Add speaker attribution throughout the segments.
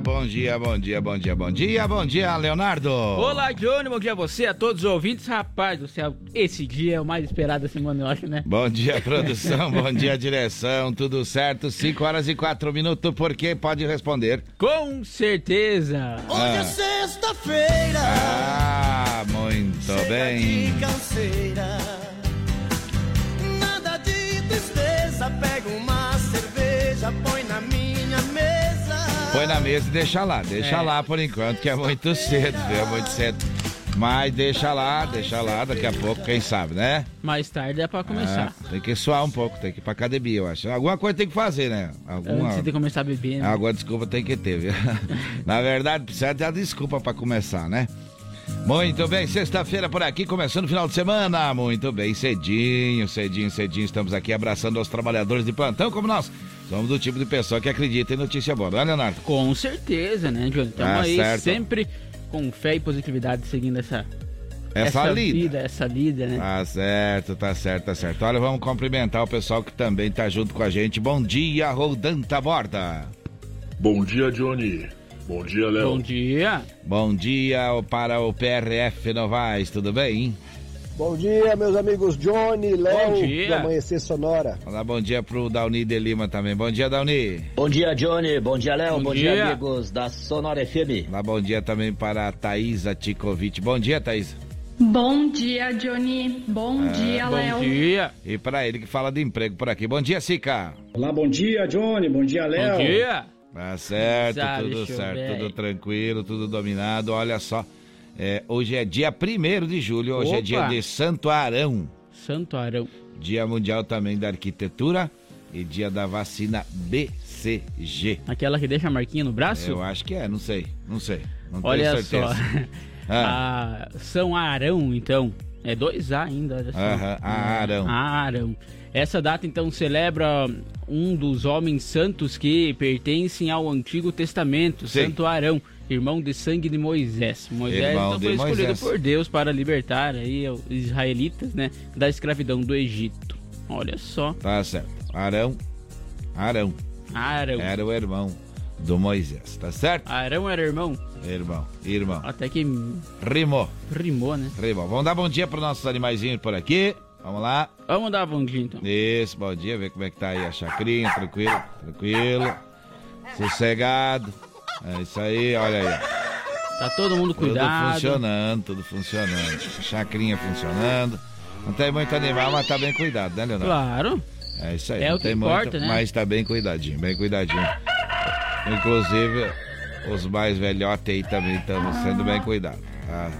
Speaker 1: bom dia, bom dia, bom dia, bom dia, bom dia, Leonardo.
Speaker 2: Olá, Johnny, bom dia a você, a todos os ouvintes. Rapaz do céu, esse dia é o mais esperado da semana, eu acho, né?
Speaker 1: Bom dia, produção, bom dia, direção, tudo certo? 5 horas e 4 minutos, por quê? Pode responder.
Speaker 2: Com certeza.
Speaker 3: Hoje é
Speaker 1: Ah.
Speaker 3: sexta-feira.
Speaker 1: Ah, muito
Speaker 3: chega
Speaker 1: bem.
Speaker 3: de canseira. Nada de tristeza. Pega uma cerveja, põe.
Speaker 1: Põe na mesa e deixa lá, deixa
Speaker 2: É.
Speaker 1: lá por enquanto, que é muito cedo, viu? É muito cedo. Mas deixa lá, deixa lá, daqui a pouco, quem sabe, né?
Speaker 2: Mais tarde é pra começar.
Speaker 1: Ah, tem que suar um pouco, tem que ir pra academia, eu acho. Alguma coisa tem que fazer, né? Alguma...
Speaker 2: Antes de começar a beber, né?
Speaker 1: Alguma desculpa tem que ter, viu? Na verdade, precisa ter a desculpa pra começar, né? Muito bem, sexta-feira por aqui, começando o final de semana. Muito bem, cedinho, cedinho, cedinho. Estamos aqui abraçando os trabalhadores de plantão, como nós. Somos do tipo de pessoa que acredita em notícia boa, não é, Leonardo?
Speaker 2: Com certeza, né, Johnny? Estamos
Speaker 1: Tá
Speaker 2: aí
Speaker 1: certo.
Speaker 2: sempre com fé e positividade seguindo essa,
Speaker 1: Essa, lida.
Speaker 2: vida, essa lida, né?
Speaker 1: Tá certo, tá certo, tá certo. Olha, vamos cumprimentar o pessoal que também tá junto com a gente. Bom dia, Rodanta Borda.
Speaker 4: Bom dia, Johnny. Bom dia, Léo.
Speaker 2: Bom dia.
Speaker 1: Bom dia para o PRF Novaes, tudo bem?
Speaker 5: Bom dia, meus amigos Johnny,
Speaker 2: Bom
Speaker 5: Léo,
Speaker 2: dia.
Speaker 5: do Amanhecer Sonora.
Speaker 1: Mandar bom dia pro Dauni de Lima também. Bom dia, Dauni.
Speaker 6: Bom dia, Johnny. Bom dia, Léo.
Speaker 2: Bom
Speaker 6: Bom,
Speaker 2: dia.
Speaker 6: dia. amigos da Sonora FM.
Speaker 1: Dá bom dia também para a Thaisa Tikovic. Bom dia, Thaisa.
Speaker 7: Bom dia, Johnny. Bom dia,
Speaker 2: Bom
Speaker 7: Léo.
Speaker 2: dia.
Speaker 1: E para ele que fala de emprego por aqui. Bom dia, Sica.
Speaker 8: Olá, bom dia, Johnny. Bom dia, Léo.
Speaker 2: Bom dia.
Speaker 1: Tá certo,
Speaker 2: Sabe,
Speaker 1: tudo certo, tudo tranquilo, tudo dominado. Olha só, é, hoje é dia 1 de julho, hoje é
Speaker 2: Opa.
Speaker 1: dia de Santo Arão.
Speaker 2: Santo Arão.
Speaker 1: Dia Mundial também da Arquitetura e dia da vacina BCG.
Speaker 2: Aquela que deixa a marquinha no braço?
Speaker 1: Eu acho que é, não sei, não sei. Não
Speaker 2: Olha
Speaker 1: tenho
Speaker 2: só.
Speaker 1: certeza. Ah,
Speaker 2: A São Arão, então. É dois A ainda, só.
Speaker 1: Aham, Arão.
Speaker 2: Arão. Essa data, então, celebra um dos homens santos que pertencem ao Antigo Testamento,
Speaker 1: Sim.
Speaker 2: Santo Arão, irmão de sangue de Moisés. Moisés
Speaker 1: Irmão
Speaker 2: então, foi escolhido
Speaker 1: Moisés.
Speaker 2: por Deus para libertar aí os israelitas, né, da escravidão do Egito. Olha só,
Speaker 1: tá certo. Arão, Arão,
Speaker 2: Arão.
Speaker 1: era o irmão do Moisés, tá certo?
Speaker 2: Arão era irmão,
Speaker 1: Irmão, irmão.
Speaker 2: até que
Speaker 1: Rimou,
Speaker 2: rimou, né?
Speaker 1: rimou. Vamos dar bom dia para nossos animaizinhos por aqui. Vamos lá.
Speaker 2: Vamos dar bom dia, então.
Speaker 1: Isso, bom dia, ver como é que tá aí a chacrinha, tranquilo, tranquilo, sossegado. É isso aí, olha aí.
Speaker 2: Tá todo mundo
Speaker 1: Tudo
Speaker 2: cuidado.
Speaker 1: funcionando, tudo funcionando. Chacrinha funcionando. Não tem muito animal, mas tá bem cuidado, né, Leonardo?
Speaker 2: Claro.
Speaker 1: É isso aí.
Speaker 2: É o que importa,
Speaker 1: muito,
Speaker 2: né?
Speaker 1: mas tá bem cuidadinho, bem cuidadinho. Inclusive, os mais velhotes aí também estão sendo bem cuidados. Tá?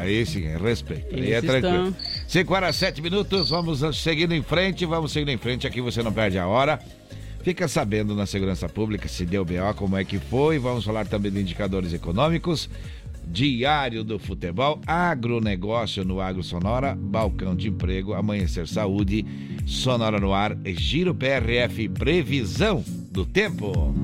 Speaker 1: Aí sim, respeito. Aí é tranquilo.
Speaker 2: estão.
Speaker 1: 5 horas 7 minutos, vamos seguindo em frente, vamos seguindo em frente, aqui você não perde a hora. Fica sabendo na segurança pública se deu BO, como é que foi. Vamos falar também de indicadores econômicos. Diário do Futebol, agronegócio no Agro Sonora, balcão de emprego, amanhecer saúde, Sonora no ar, Giro PRF, previsão do tempo.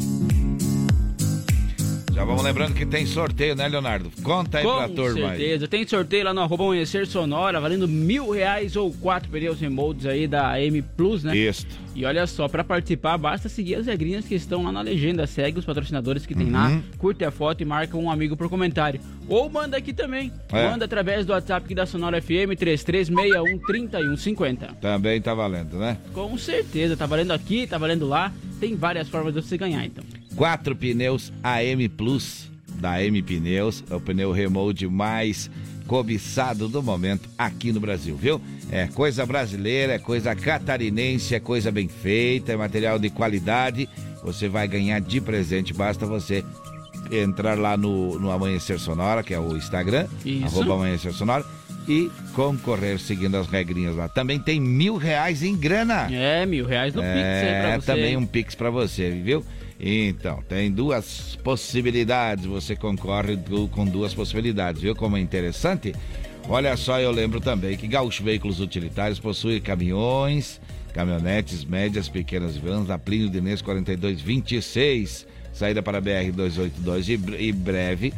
Speaker 1: Já vamos lembrando que tem sorteio, né, Leonardo? Conta aí pra
Speaker 2: Com
Speaker 1: turma aí.
Speaker 2: certeza. Tem sorteio lá no arroba amanhecer sonora, valendo mil reais ou quatro pneus remotes aí da M Plus, né?
Speaker 1: Isso.
Speaker 2: E olha só, pra participar, basta seguir as regrinhas que estão lá na legenda. Segue os patrocinadores que tem
Speaker 1: Uhum.
Speaker 2: lá, curte a foto e marca um amigo por comentário. Ou manda aqui também.
Speaker 1: É.
Speaker 2: Manda através do WhatsApp aqui da Sonora FM 33613150.
Speaker 1: Também tá valendo, né?
Speaker 2: Com certeza, tá valendo aqui, tá valendo lá. Tem várias formas de você ganhar, então.
Speaker 1: Quatro pneus AM Plus da M Pneus, é o pneu remote mais cobiçado do momento aqui no Brasil, viu? É coisa brasileira, é coisa catarinense, é coisa bem feita, é material de qualidade. Você vai ganhar de presente, basta você entrar lá no, no Amanhecer Sonora, que é o Instagram,
Speaker 2: Isso.
Speaker 1: arroba Amanhecer Sonora, e concorrer seguindo as regrinhas lá. Também tem mil reais em grana.
Speaker 2: É, mil reais no Pix aí pra
Speaker 1: É,
Speaker 2: você.
Speaker 1: também um Pix pra você, viu? Então, tem duas possibilidades, você concorre com duas possibilidades, viu como é interessante? Olha só, eu lembro também que Gaúcho Veículos Utilitários possui caminhões, caminhonetes médias, pequenas vans, na Plínio Dinês 4226, saída para BR 282 e, e breve,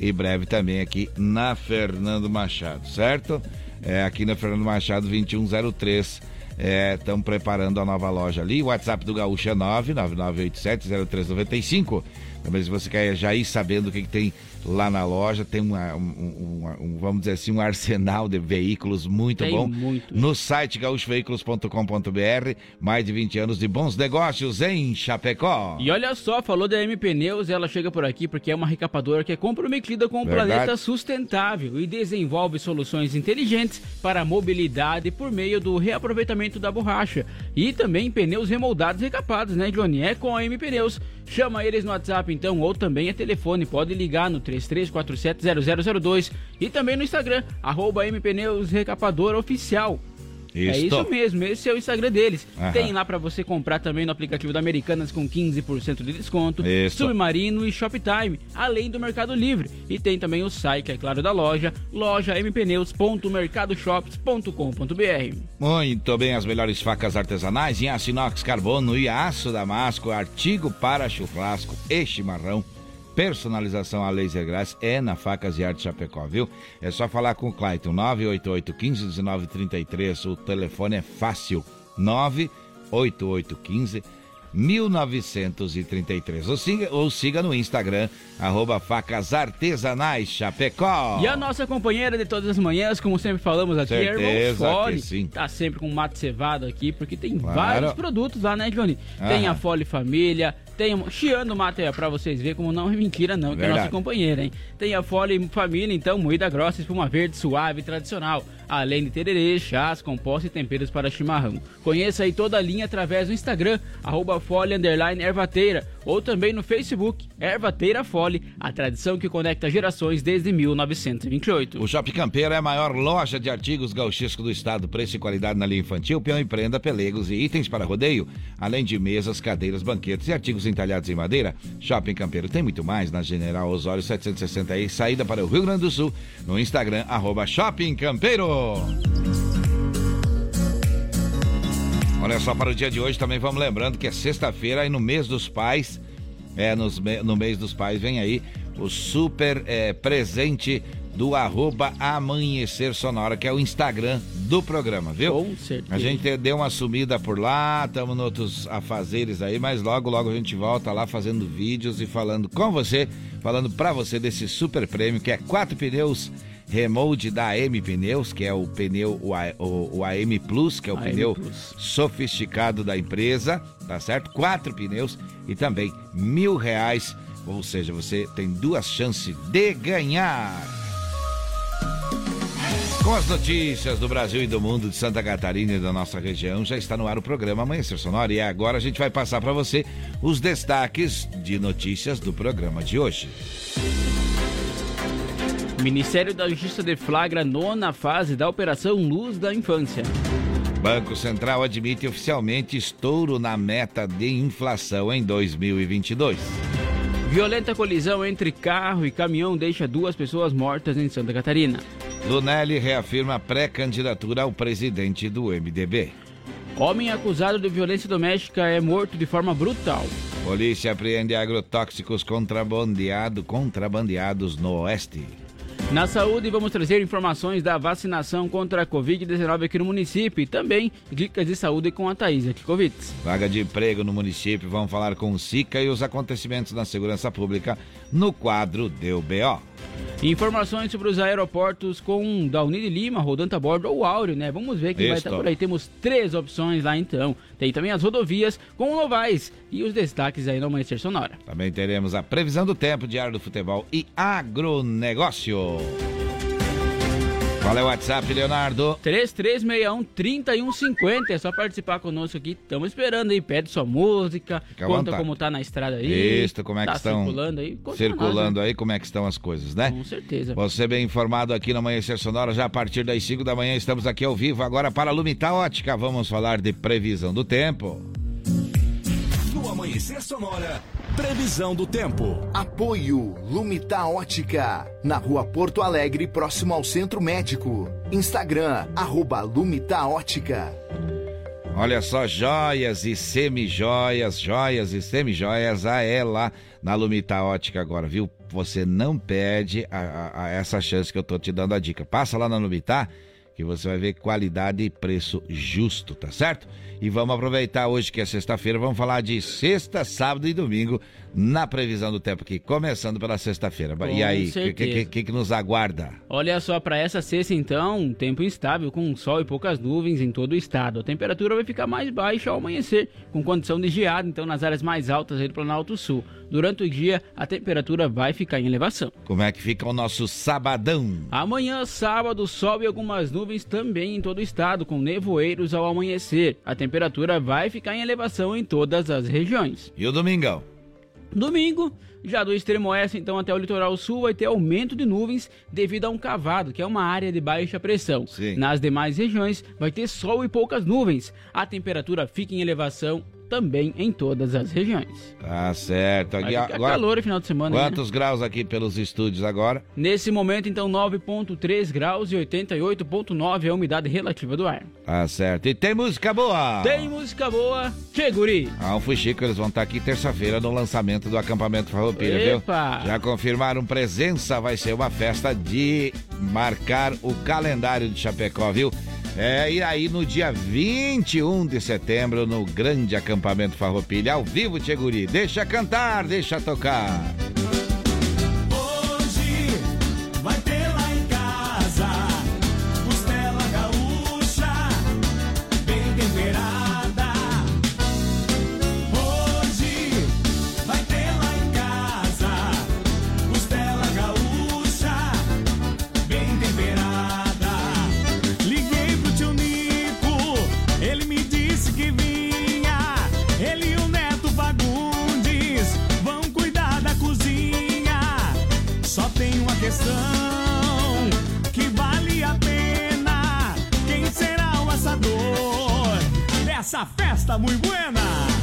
Speaker 1: e breve também aqui na Fernando Machado, certo? É, aqui na Fernando Machado 2103. Estão é, preparando a nova loja ali. O WhatsApp do Gaúcho é 999870395. Também se você quer já ir sabendo o que, que tem lá na loja. Tem uma, um, um, um, vamos dizer assim, um arsenal de veículos muito tem bom. Muito. No site gaúchoveículos.com.br, mais de 20 anos de bons negócios em Chapecó.
Speaker 2: E olha só, falou da M Pneus, ela chega por aqui porque é uma recapadora que é comprometida com o Verdade. planeta sustentável e desenvolve soluções inteligentes para a mobilidade por meio do reaproveitamento da borracha. E também pneus remoldados e recapados, né, Johnny? É com a M Pneus. Chama eles no WhatsApp então, ou também é telefone, pode ligar no 33470002 e também no Instagram, arroba MPneus Recapador Oficial. É isso mesmo, esse é o Instagram deles. Aham. Tem lá para você comprar também no aplicativo da Americanas com 15% de desconto. Submarino e Shoptime, além do Mercado Livre. E tem também o site, é claro, da loja, lojampneus.mercadoshops.com.br.
Speaker 1: Muito bem, as melhores facas artesanais em aço inox, carbono e aço damasco, artigo para churrasco e chimarrão personalização a laser grass é na Facas e Arte Chapecó, viu? É só falar com o Clayton, 988 15 1933, o telefone é fácil, 988 15 1933. Ou siga, ou siga no Instagram, arroba Facas Artesanais Chapecó.
Speaker 2: E a nossa companheira de todas as manhãs, como sempre falamos aqui, é Certeza Fole. Sim. Tá sempre com mato cevado aqui, porque tem claro. vários produtos lá, né, Johnny? Tem a Fole Família, tem um Chiano Mate pra vocês verem como não é mentira, não, que Verdade. é nossa companheira, hein? Tem a Fole Família, então, moída grossa, espuma verde, suave, tradicional. Além de tererê, chás, compostos e temperos para chimarrão. Conheça aí toda a linha através do Instagram, arroba Fole Underline Ervateira, ou também no Facebook, Ervateira Fole, a tradição que conecta gerações desde 1928.
Speaker 1: O Shopping Campeiro é a maior loja de artigos gauchesco do estado, preço e qualidade na linha infantil, peão e prenda, pelegos e itens para rodeio, além de mesas, cadeiras, banquetes e artigos entalhados em madeira. Shopping Campeiro tem muito mais na General Osório 760 aí, saída para o Rio Grande do Sul, no Instagram, arroba Shopping Campeiro. Olha só, para o dia de hoje também vamos lembrando que é sexta-feira e no mês dos pais, é, nos, no mês dos pais vem aí o super é, presente do arroba Amanhecer Sonora, que é o Instagram do programa, viu?
Speaker 2: Com certeza.
Speaker 1: A gente deu uma sumida por lá, estamos em outros afazeres aí, mas logo, logo a gente volta lá fazendo vídeos e falando com você, falando para você desse super prêmio que é quatro pneus remold da AM Pneus, que é o pneu, o, AM Plus, que é o AM pneu Plus. sofisticado da empresa, tá certo? Quatro pneus e também mil reais, ou seja, você tem duas chances de ganhar. Com as notícias do Brasil e do mundo de Santa Catarina e da nossa região, já está no ar o programa Amanhecer Sonora e agora a gente vai passar para você os destaques de notícias do programa de hoje.
Speaker 2: Ministério da Justiça deflagra nona fase da Operação Luz da Infância.
Speaker 1: Banco Central admite oficialmente estouro na meta de inflação em 2022.
Speaker 2: Violenta colisão entre carro e caminhão deixa duas pessoas mortas em Santa Catarina.
Speaker 1: Lunelli reafirma pré-candidatura ao presidente do MDB.
Speaker 2: Homem acusado de violência doméstica é morto de forma brutal.
Speaker 1: Polícia apreende agrotóxicos contrabandeado, contrabandeados no oeste.
Speaker 2: Na saúde, vamos trazer informações da vacinação contra a Covid-19 aqui no município e também dicas de saúde com a Thaís Kikowitz.
Speaker 1: Vaga de emprego no município, vamos falar com o SICA e os acontecimentos na segurança pública no quadro do BO.
Speaker 2: Informações sobre os aeroportos com Dauni Lima, rodando a bordo ou Áureo, né? Vamos ver quem vai estar por aí. Temos três opções lá então. Tem também as rodovias com Novais e os destaques aí no Amanhecer Sonora.
Speaker 1: Também teremos a previsão do tempo, diário do futebol e agronegócio. Qual é o WhatsApp, Leonardo?
Speaker 2: 3361-3150. É só participar conosco aqui. Estamos esperando aí. Pede sua música. Fica conta como tá na estrada aí.
Speaker 1: Isso, como é
Speaker 2: tá
Speaker 1: que estão.
Speaker 2: Circulando aí.
Speaker 1: circulando nós, né? aí, como é que estão as coisas, né?
Speaker 2: Com certeza.
Speaker 1: Você bem informado aqui no Amanhecer Sonora. Já a partir das 5 da manhã estamos aqui ao vivo. Agora para a Lumita Ótica. Vamos falar de previsão do tempo.
Speaker 9: No Amanhecer Sonora. Previsão do tempo.
Speaker 10: Apoio Lumita Ótica. Na rua Porto Alegre, próximo ao Centro Médico. Instagram, arroba Lumita Ótica.
Speaker 1: Olha só, joias e semi-joias, joias e semi-joias, a ela na Lumita Ótica agora, viu? Você não perde a, a, a essa chance que eu tô te dando a dica. Passa lá na Lumita que você vai ver qualidade e preço justo, tá certo? E vamos aproveitar hoje que é sexta-feira, vamos falar de sexta, sábado e domingo na previsão do tempo aqui, começando pela sexta-feira. E aí, o que, que, que, nos aguarda?
Speaker 2: Olha só, para essa sexta então, um tempo instável, com sol e poucas nuvens em todo o estado. A temperatura vai ficar mais baixa ao amanhecer, com condição de geada, então nas áreas mais altas do Planalto Sul. Durante o dia, a temperatura vai ficar em elevação.
Speaker 1: Como é que fica o nosso sabadão?
Speaker 2: Amanhã, sábado, sol e algumas nuvens também em todo o estado, com nevoeiros ao amanhecer. A temperatura vai ficar em elevação em todas as regiões.
Speaker 1: E o domingão?
Speaker 2: Domingo, já do extremo oeste então até o litoral sul vai ter aumento de nuvens devido a um cavado, que é uma área de baixa pressão.
Speaker 1: Sim.
Speaker 2: Nas demais regiões vai ter sol e poucas nuvens. A temperatura fica em elevação também em todas as regiões.
Speaker 1: Tá certo.
Speaker 2: Aqui, agora, calor no final de semana.
Speaker 1: Quantos
Speaker 2: né?
Speaker 1: graus aqui pelos estúdios agora?
Speaker 2: Nesse momento, então, 9.3 graus e 88.9 é a umidade relativa do ar.
Speaker 1: Tá certo. E tem música boa?
Speaker 2: Tem música boa. Que guri?
Speaker 1: Ah, o Fuxico, eles vão estar aqui terça-feira no lançamento do acampamento Farroupilha, viu? Já confirmaram presença, vai ser uma festa de marcar o calendário de Chapecó, viu? É, e aí no dia 21 de setembro, no grande acampamento Farroupilha, ao vivo, Tcheguri. Deixa cantar, deixa tocar.
Speaker 11: Essa festa muito buena.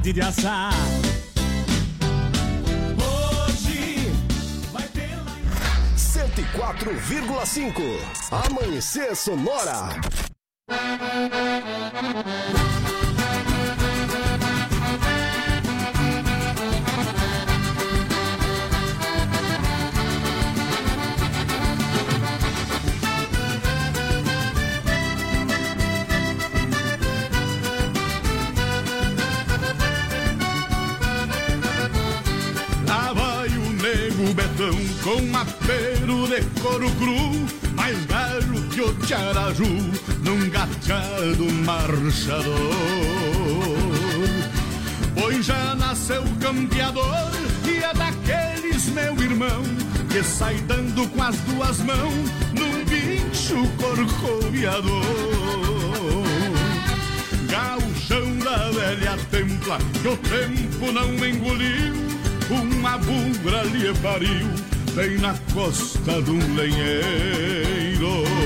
Speaker 11: Vontade de assar. Hoje vai ter lá
Speaker 10: 104,5 Amanhecer Sonora.
Speaker 12: Tiaraju, num gateado marchador. Pois já nasceu campeador e é daqueles, meu irmão, que sai dando com as duas mãos num bicho corcoviador. Gauchão da velha templa, que o tempo não engoliu, uma bugra lhe pariu, bem na costa de um lenheiro.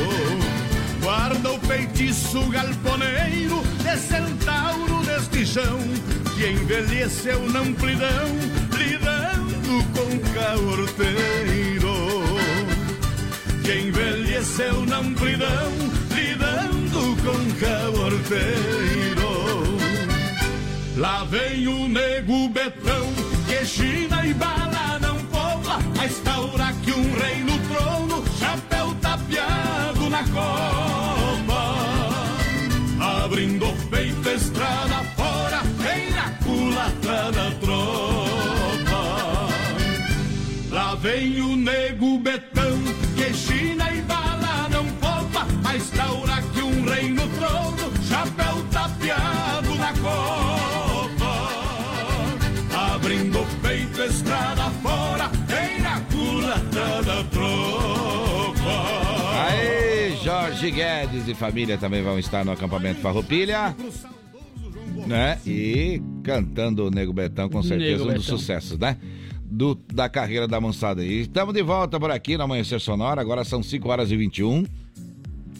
Speaker 12: Guarda o feitiço galponeiro de centauro deste chão, que envelheceu na amplidão, lidando com caorteiro. Que envelheceu na amplidão, lidando com caorteiro. Lá vem o nego betão, que China e bala não cola, a instaura que um rei no trono, chapéu tapeado na copa. Abrindo o peito, estrada fora, vem na culatra da tropa. Lá vem o nego betão,
Speaker 1: Jorge Guedes e família também vão estar no acampamento Farroupilha. Né? E cantando o Nego Betão, com certeza,
Speaker 2: Nego
Speaker 1: um dos
Speaker 2: Betão.
Speaker 1: sucessos, né? Do, da carreira da moçada. E estamos de volta por aqui no Amanhecer Sonora, agora são 5 horas e 21.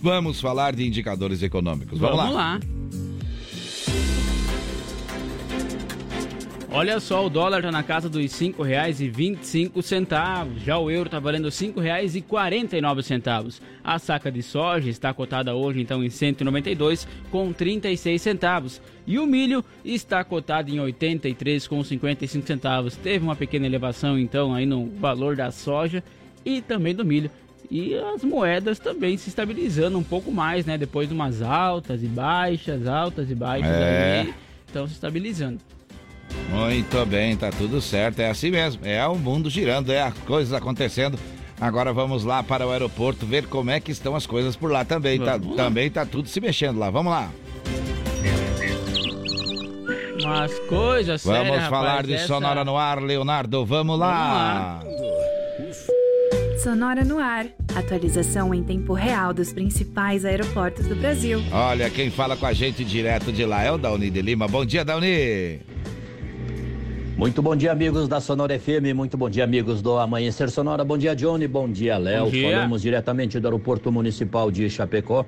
Speaker 1: Vamos falar de indicadores econômicos. Vamos,
Speaker 2: Vamos lá. Olha só, o dólar tá na casa dos R$ 5,25. Já o euro tá valendo R$ 5,49. A saca de soja está cotada hoje então em 192 com 36 centavos. E o milho está cotado em 83 com 55 centavos. Teve uma pequena elevação então aí no valor da soja e também do milho. E as moedas também se estabilizando um pouco mais, né? Depois de umas altas e baixas, altas e baixas
Speaker 1: É.
Speaker 2: aí, estão se estabilizando.
Speaker 1: Muito bem, tá tudo certo. É assim mesmo. É o mundo girando, é as coisas acontecendo. Agora vamos lá para o aeroporto ver como é que estão as coisas por lá também. Tá, também tá tudo se mexendo lá. Vamos lá.
Speaker 2: Umas coisas sérias,
Speaker 1: Vamos falar
Speaker 2: rapaz,
Speaker 1: de
Speaker 2: essa-
Speaker 1: Sonora no ar, Leonardo. Vamos lá.
Speaker 13: Sonora no ar. Atualização em tempo real dos principais aeroportos do Brasil.
Speaker 1: Olha, quem fala com a gente direto de lá é o Dauni de Lima. Bom dia, Dauni.
Speaker 6: Muito bom dia, amigos da Sonora FM. Muito bom dia, amigos do Amanhecer Sonora. Bom dia, Johnny. Bom dia, Léo. Falamos diretamente do Aeroporto Municipal de Chapecó.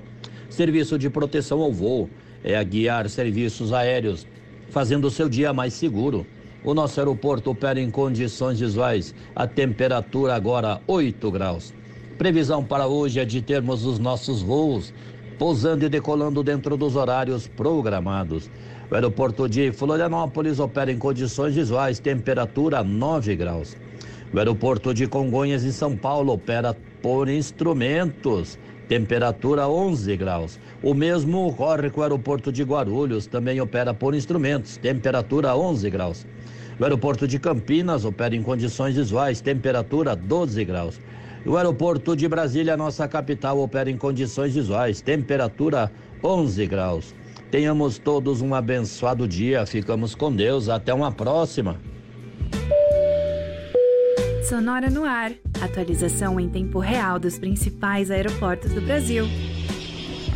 Speaker 6: Serviço de proteção ao voo é a guiar serviços aéreos, fazendo o seu dia mais seguro. O nosso aeroporto opera em condições visuais. A temperatura agora 8 graus. Previsão para hoje é de termos os nossos voos pousando e decolando dentro dos horários programados. O aeroporto de Florianópolis opera em condições visuais, temperatura 9 graus. O aeroporto de Congonhas, em São Paulo, opera por instrumentos, temperatura 11 graus. O mesmo ocorre com o aeroporto de Guarulhos, também opera por instrumentos, temperatura 11 graus. O aeroporto de Campinas opera em condições visuais, temperatura 12 graus. O aeroporto de Brasília, nossa capital, opera em condições visuais, temperatura 11 graus. Tenhamos todos um abençoado dia, ficamos com Deus, até uma próxima.
Speaker 13: Sonora no ar. Atualização em tempo real dos principais aeroportos do Brasil.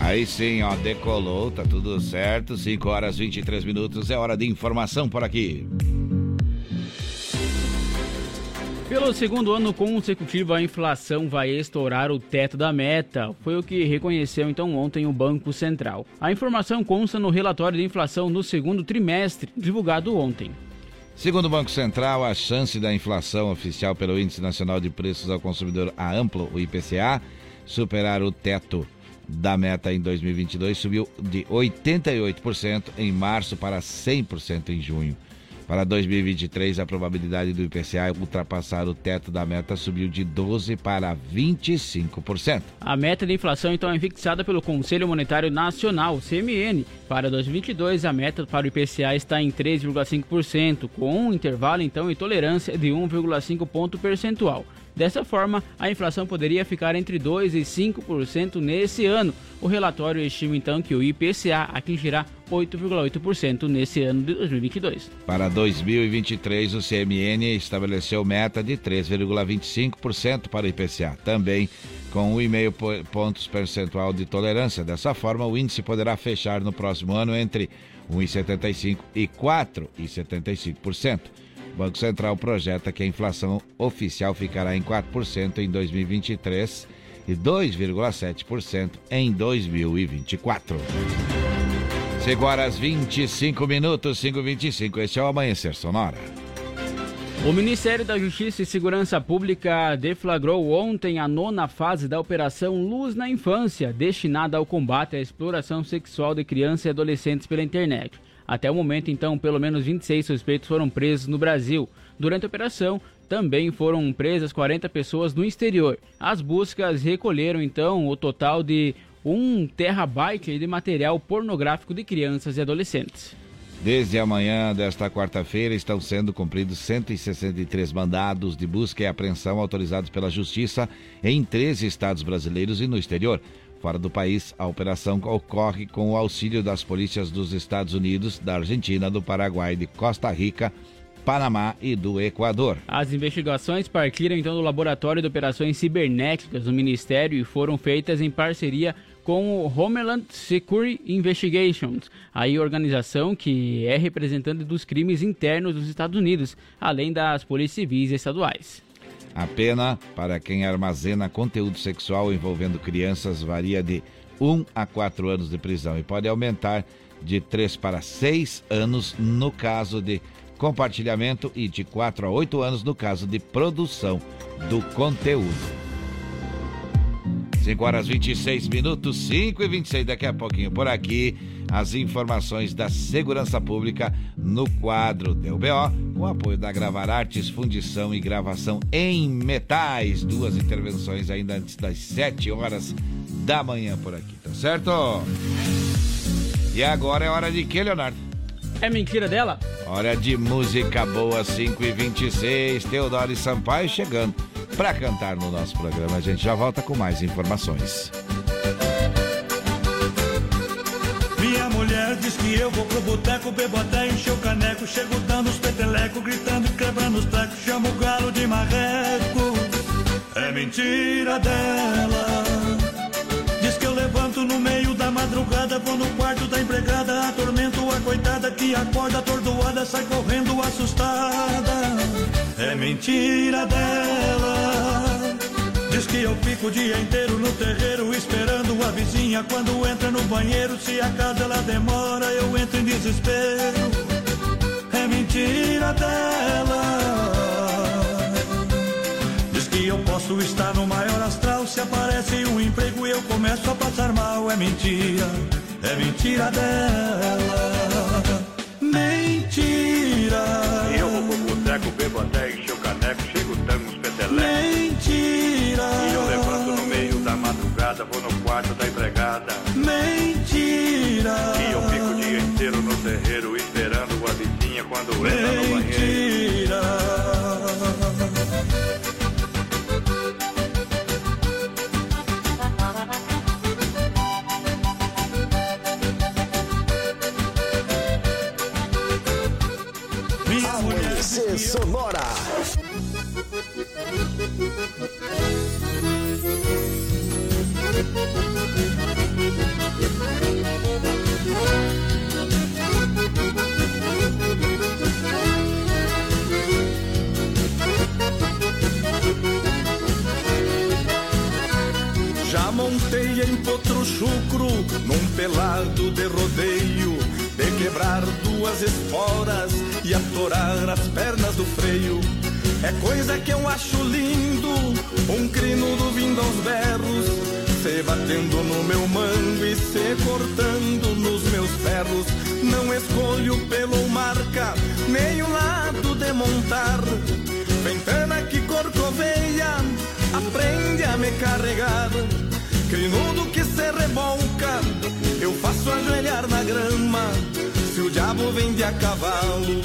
Speaker 1: Aí sim, ó, decolou, tá tudo certo. 5 horas 23 minutos, é hora de informação por aqui.
Speaker 2: Pelo segundo ano consecutivo, a inflação vai estourar o teto da meta. Foi o que reconheceu então ontem o Banco Central. A informação consta no relatório de inflação no segundo trimestre, divulgado ontem.
Speaker 1: Segundo o Banco Central, a chance da inflação oficial pelo Índice Nacional de Preços ao Consumidor, a Amplo, o IPCA, superar o teto da meta em 2022 subiu de 88% em março para 100% em junho. Para 2023, a probabilidade do IPCA ultrapassar o teto da meta subiu de 12% para 25%.
Speaker 2: A meta de inflação então é fixada pelo Conselho Monetário Nacional, CMN. Para 2022, a meta para o IPCA está em 3,5%, com um intervalo então de tolerância de 1,5 ponto percentual. Dessa forma, a inflação poderia ficar entre 2% e 5% nesse ano. O relatório estima então que o IPCA atingirá 8,8% nesse ano de 2022.
Speaker 1: Para 2023, o CMN estabeleceu meta de 3,25% para o IPCA, também com 1,5 pontos percentual de tolerância. Dessa forma, o índice poderá fechar no próximo ano entre 1,75% e 4,75%. O Banco Central projeta que a inflação oficial ficará em 4% em 2023 e 2,7% em 2024. Chegou às 25 minutos, 5h25. Este é o Amanhecer Sonora.
Speaker 2: O Ministério da Justiça e Segurança Pública deflagrou ontem a nona fase da Operação Luz na Infância, destinada ao combate à exploração sexual de crianças e adolescentes pela internet. Até o momento, então, pelo menos 26 suspeitos foram presos no Brasil. Durante a operação, também foram presas 40 pessoas no exterior. As buscas recolheram, então, o total de um terabyte de material pornográfico de crianças e adolescentes.
Speaker 1: Desde amanhã desta quarta-feira estão sendo cumpridos 163 mandados de busca e apreensão autorizados pela Justiça em 13 estados brasileiros e no exterior. Fora do país, a operação ocorre com o auxílio das polícias dos Estados Unidos, da Argentina, do Paraguai, de Costa Rica, Panamá e do Equador.
Speaker 2: As investigações partiram então do Laboratório de Operações Cibernéticas do Ministério e foram feitas em parceria com o Homeland Security Investigations, a organização que é representante dos crimes internos dos Estados Unidos, além das polícias civis estaduais.
Speaker 1: A pena para quem armazena conteúdo sexual envolvendo crianças varia de 1 a 4 anos de prisão e pode aumentar de 3 para 6 anos no caso de compartilhamento e de 4 a 8 anos no caso de produção do conteúdo. 5 horas 26 minutos, 5 e 26. Daqui a pouquinho por aqui, as informações da segurança pública no quadro do BO, com apoio da Gravar Artes, fundição e gravação em metais. Duas intervenções ainda antes das 7 horas da manhã por aqui, tá certo? E agora é hora de quê, Leonardo?
Speaker 2: É mentira dela?
Speaker 1: Hora de música boa, 5 e 26 Teodoro e Sampaio chegando para cantar no nosso programa. A gente já volta com mais informações.
Speaker 12: Minha mulher diz que eu vou pro boteco, bebo até encher o caneco. Chego dando os petelecos, gritando e quebrando os tecos. Chamo o galo de marreco. É mentira dela. Diz que eu levanto no meio madrugada, vou no quarto da empregada, atormento a coitada que acorda atordoada, sai correndo assustada. É mentira dela. Diz que eu fico o dia inteiro no terreiro esperando a vizinha quando entra no banheiro. Se a casa ela demora, eu entro em desespero. É mentira dela. Que eu posso estar no maior astral. Se aparece um emprego e eu começo a passar mal. É mentira, é mentira dela. Mentira.
Speaker 14: Eu vou pro boteco, bebo até encher o caneco, chego uns petelecos.
Speaker 12: Mentira.
Speaker 14: E eu levanto no meio da madrugada, vou no quarto da empregada.
Speaker 12: Mentira.
Speaker 14: E eu fico o dia inteiro no terreiro esperando a vizinha quando entra no
Speaker 15: Amanhecer Sonora.
Speaker 3: Já montei em potro chucro, num pelado de rodeio, de quebrar duas esporas e atorar as pernas do freio. É coisa que eu acho lindo, um crino do vindo aos berros, se batendo no meu mango e se cortando nos meus ferros. Não escolho pelo marca, nem o lado de montar. Ventana que corcoveia, aprende a me carregar. Crinudo que se rebolca, eu faço ajoelhar na grama. Se o diabo vem a cavalo,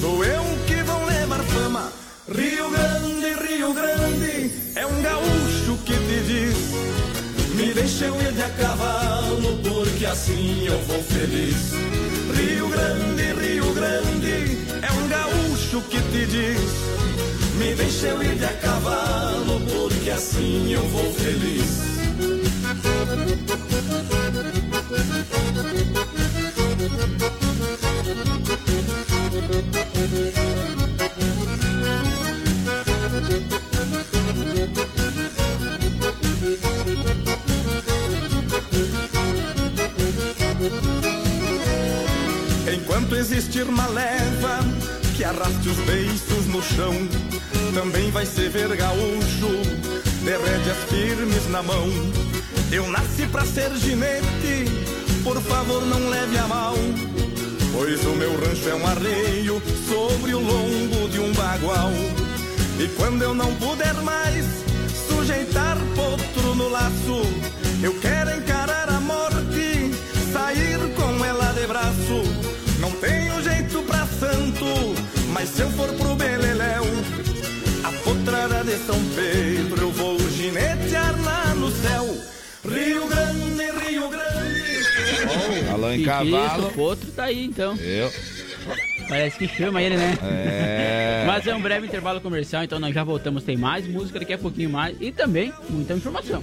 Speaker 3: sou eu que vou levar fama. Rio Grande, Rio Grande, é um gaúcho que te diz: Me deixa eu ir de a cavalo, porque assim eu vou feliz. Rio Grande, Rio Grande, é um gaúcho que te diz: Me deixa eu ir de a cavalo, porque assim eu vou feliz. Enquanto existir uma leva que arraste os beiços no chão, também vai ser ver gaúcho de rédeas firmes na mão. Eu nasci pra ser ginete, por favor não leve a mal. Pois o meu rancho é um arreio sobre o lombo de um bagual. E quando eu não puder mais sujeitar potro no laço, eu quero encarar a morte, sair com ela de braço. Não tenho jeito pra santo, mas se eu for pro Beleléu, a potrada de São Pedro eu vou ginetear lá no céu. Rio Grande, Rio Grande.
Speaker 1: Falou em
Speaker 2: Que
Speaker 1: cavalo.
Speaker 2: Isso, o outro tá aí então.
Speaker 1: Eu.
Speaker 2: Parece que chama ele, né?
Speaker 1: É.
Speaker 2: Mas é um breve intervalo comercial, então nós já voltamos. Tem mais música daqui a pouquinho mais e também muita informação.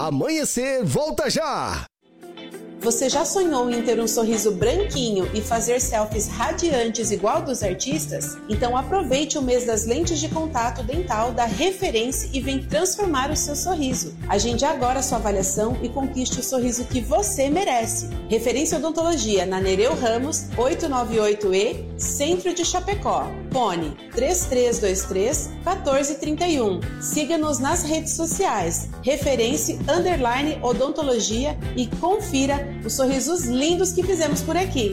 Speaker 15: Amanhecer, volta já!
Speaker 16: Você já sonhou em ter um sorriso branquinho e fazer selfies radiantes igual dos artistas? Então aproveite o mês das lentes de contato dental da Referência e vem transformar o seu sorriso. Agende agora sua avaliação e conquiste o sorriso que você merece. Referência Odontologia na Nereu Ramos, 898E, Centro de Chapecó. Fone 3323 1431. Siga-nos nas redes sociais. Referência Underline Odontologia e confira os sorrisos lindos que fizemos por aqui.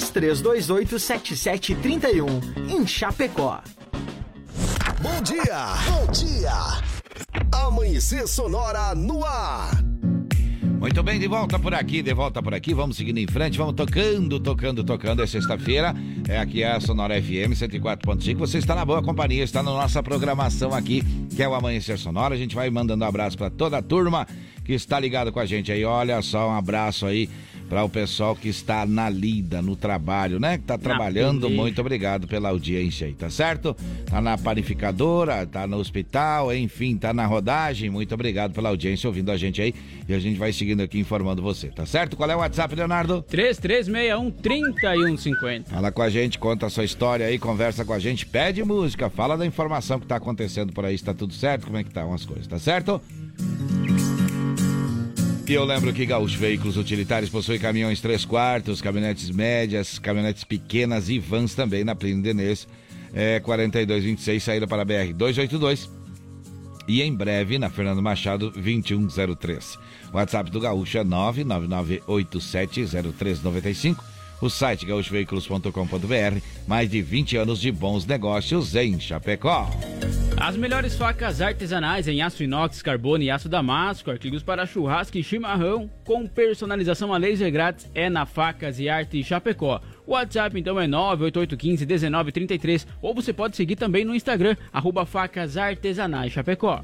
Speaker 17: 33287731 em Chapecó.
Speaker 15: Bom dia! Bom dia! Amanhecer Sonora no ar!
Speaker 1: Muito bem, de volta por aqui, de volta por aqui. Vamos seguindo em frente, vamos tocando, tocando, tocando. É sexta-feira, é aqui a Sonora FM 104.5. Você está na boa companhia, está na nossa programação aqui, que é o Amanhecer Sonora. A gente vai mandando um abraço para toda a turma que está ligado com a gente aí. Olha só, um abraço aí para o pessoal que está na lida, no trabalho, né? Que está trabalhando. Muito obrigado pela audiência aí, tá certo? Tá na panificadora, tá no hospital, enfim, tá na rodagem. Muito obrigado pela audiência ouvindo a gente aí. E a gente vai seguindo aqui informando você, tá certo? Qual é o WhatsApp, Leonardo?
Speaker 2: 3361-3150.
Speaker 1: Fala com a gente, conta a sua história aí, conversa com a gente, pede música, fala da informação que tá acontecendo por aí, está tudo certo, como é que tá umas coisas, tá certo? E eu lembro que Gaúcho Veículos Utilitários possui caminhões 3 quartos, caminhonetes médias, caminhonetes pequenas e vans também na Plínio Denês, é, 4226, saída para BR 282. E em breve na Fernando Machado 2103. O WhatsApp do Gaúcho é 999870395. O site gaúchoveículos.com.br. Mais de 20 anos de bons negócios em Chapecó.
Speaker 2: As melhores facas artesanais em aço inox, carbono e aço damasco, artigos para churrasco e chimarrão, com personalização a laser grátis, é na Facas e Arte Chapecó. O WhatsApp então é 988151933 ou você pode seguir também no Instagram, arroba facas artesanais Chapecó.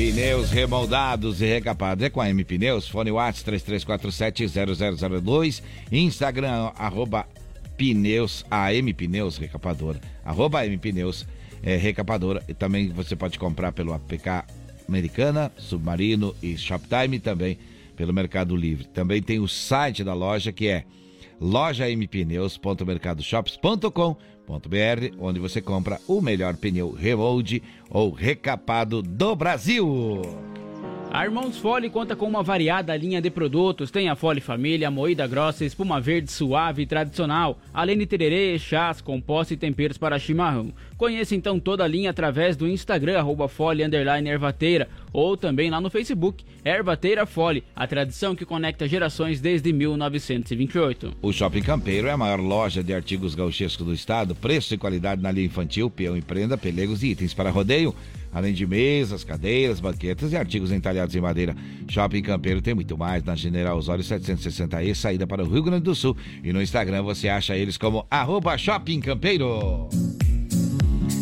Speaker 1: Pneus remoldados e recapados é com a M Pneus, fone WhatsApp 33470002, Instagram arroba pneus, AM Pneus Recapadora, arroba AM Pneus é, recapadora. E também você pode comprar pelo APK Americana, Submarino e Shoptime também pelo Mercado Livre. Também tem o site da loja que é lojampneus.mercadoshops.com.br, onde você compra o melhor pneu remold ou recapado do Brasil.
Speaker 2: A Irmãos Fole conta com uma variada linha de produtos. Tem a Fole Família, moída grossa, espuma verde suave e tradicional, além de tererê, chás, compostos e temperos para chimarrão. Conheça então toda a linha através do Instagram, arroba Fole Ervateira, ou também lá no Facebook, Ervateira Fole, a tradição que conecta gerações desde 1928.
Speaker 1: O Shopping Campeiro é a maior loja de artigos gauchescos do estado, preço e qualidade na linha infantil, peão e prenda, pelegos e itens para rodeio além de mesas, cadeiras, banquetas e artigos entalhados em madeira. Shopping Campeiro tem muito mais na General Osório 760E, saída para o Rio Grande do Sul. E no Instagram você acha eles como arroba Shopping Campeiro.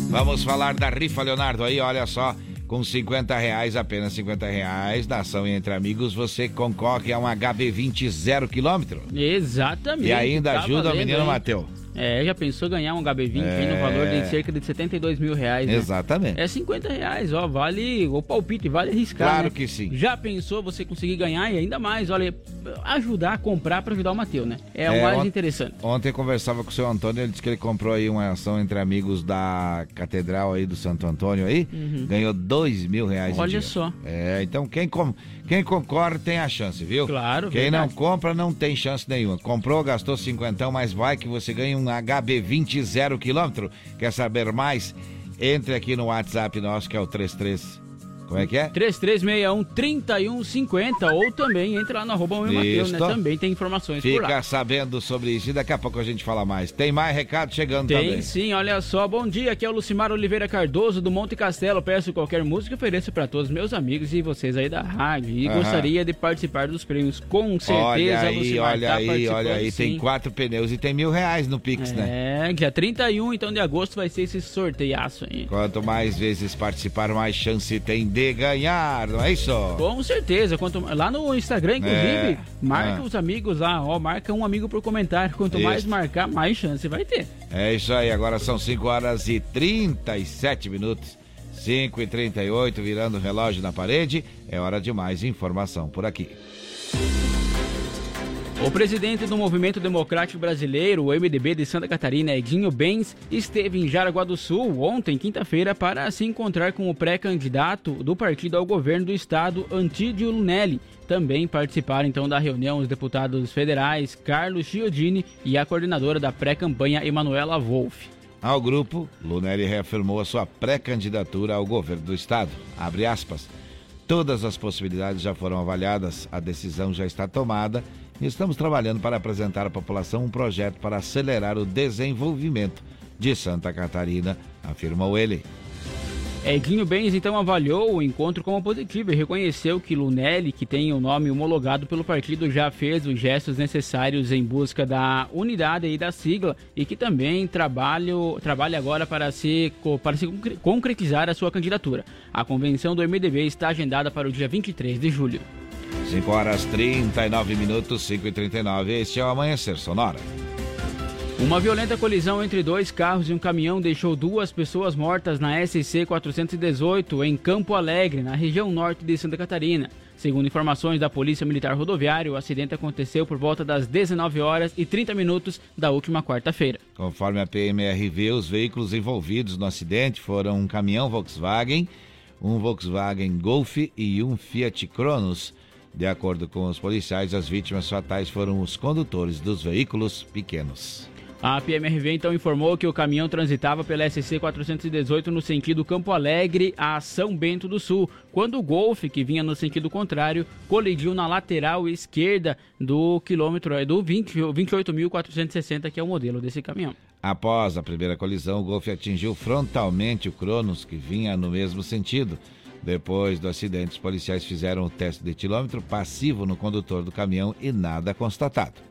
Speaker 1: Vamos falar da rifa, Leonardo, aí, olha só. Com 50 reais, apenas 50 reais, da ação entre amigos, você concorre a um HB20 zero quilômetro.
Speaker 2: Exatamente.
Speaker 1: E ainda tá ajuda o menino Matheus.
Speaker 2: É, já pensou ganhar um HB20 é... no valor de cerca de 72 mil reais, né?
Speaker 1: Exatamente.
Speaker 2: É 50 reais, ó, vale o palpite, vale arriscar.
Speaker 1: Claro
Speaker 2: né?
Speaker 1: que sim.
Speaker 2: Já pensou você conseguir ganhar e ainda mais, olha, ajudar a comprar para ajudar o Matheus, né? É, é o mais interessante.
Speaker 1: Ontem eu conversava com o seu Antônio, ele disse que ele comprou aí uma ação entre amigos da Catedral aí do Santo Antônio aí, uhum. ganhou 2 mil reais.
Speaker 2: Olha só.
Speaker 1: É, então quem, com, quem concorre tem a chance, viu?
Speaker 2: Claro,
Speaker 1: Quem
Speaker 2: verdade.
Speaker 1: não compra não tem chance nenhuma. Comprou, gastou 50, mas vai que você ganha um HB20 zero quilômetro. Quer saber mais? Entre aqui no WhatsApp nosso que é o 33 como é que é?
Speaker 2: 3361-3150 ou também entra lá no arroba Mateus, né? Também tem informações
Speaker 1: Fica
Speaker 2: por lá.
Speaker 1: sabendo sobre isso e daqui a pouco a gente fala mais. Tem mais recado chegando
Speaker 2: tem,
Speaker 1: também.
Speaker 2: Tem sim, olha só. Bom dia, aqui é o Lucimar Oliveira Cardoso do Monte Castelo. Peço qualquer música e ofereço para todos meus amigos e vocês aí da rádio. E gostaria de participar dos prêmios. Com certeza,
Speaker 1: olha aí,
Speaker 2: Lucimar
Speaker 1: olha
Speaker 2: tá
Speaker 1: aí, olha aí.
Speaker 2: Sim.
Speaker 1: Tem quatro pneus e tem mil reais no Pix,
Speaker 2: é,
Speaker 1: né?
Speaker 2: É, dia 31 então de agosto vai ser esse sorteiaço aí.
Speaker 1: Quanto mais vezes participar, mais chance tem de ganhar não é isso?
Speaker 2: Com certeza. Quanto, lá no Instagram, inclusive, é, marca é. os amigos lá, ó, marca um amigo por comentário. Quanto isso. mais marcar, mais chance vai ter.
Speaker 1: É isso aí, agora são 5 horas e 37 minutos. 5 e 38 virando o relógio na parede. É hora de mais informação por aqui.
Speaker 2: O presidente do Movimento Democrático Brasileiro, o MDB de Santa Catarina, Edinho Bens, esteve em Jaraguá do Sul ontem, quinta-feira, para se encontrar com o pré-candidato do partido ao governo do estado, Antídio Lunelli. Também participaram então da reunião os deputados federais Carlos Chiodini e a coordenadora da pré-campanha, Emanuela Wolff.
Speaker 1: Ao grupo, Lunelli reafirmou a sua pré-candidatura ao governo do estado. Abre aspas. Todas as possibilidades já foram avaliadas, a decisão já está tomada Estamos trabalhando para apresentar à população um projeto para acelerar o desenvolvimento de Santa Catarina, afirmou ele.
Speaker 2: Edinho Benz então avaliou o encontro como positivo e reconheceu que Lunelli, que tem o nome homologado pelo partido, já fez os gestos necessários em busca da unidade e da sigla e que também trabalho, trabalha agora para se, para se concretizar a sua candidatura. A convenção do MDB está agendada para o dia 23 de julho.
Speaker 1: 5 horas 39 minutos, 5 e 39. Este é o Amanhecer Sonora.
Speaker 2: Uma violenta colisão entre dois carros e um caminhão deixou duas pessoas mortas na SC 418 em Campo Alegre, na região norte de Santa Catarina. Segundo informações da Polícia Militar Rodoviária, o acidente aconteceu por volta das 19 horas e 30 minutos da última quarta-feira.
Speaker 1: Conforme a PMRV, os veículos envolvidos no acidente foram um caminhão Volkswagen, um Volkswagen Golf e um Fiat Cronos. De acordo com os policiais, as vítimas fatais foram os condutores dos veículos pequenos.
Speaker 2: A PMRV então informou que o caminhão transitava pela SC 418 no sentido Campo Alegre a São Bento do Sul, quando o Golf, que vinha no sentido contrário, colidiu na lateral esquerda do quilômetro é, do 28.460, que é o modelo desse caminhão.
Speaker 1: Após a primeira colisão, o Golf atingiu frontalmente o Cronos, que vinha no mesmo sentido. Depois do acidente, os policiais fizeram o teste de quilômetro passivo no condutor do caminhão e nada constatado.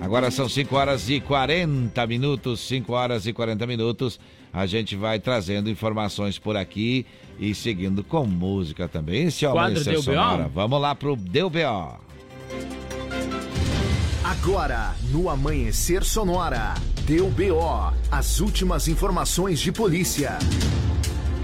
Speaker 1: Agora são 5 horas e 40 minutos, 5 horas e 40 minutos. A gente vai trazendo informações por aqui e seguindo com música também. Esse é o
Speaker 2: Quadro Amanhecer Sonora.
Speaker 1: Vamos lá pro Deu B.O.
Speaker 10: Agora, no Amanhecer Sonora, Deu B.O. As últimas informações de polícia.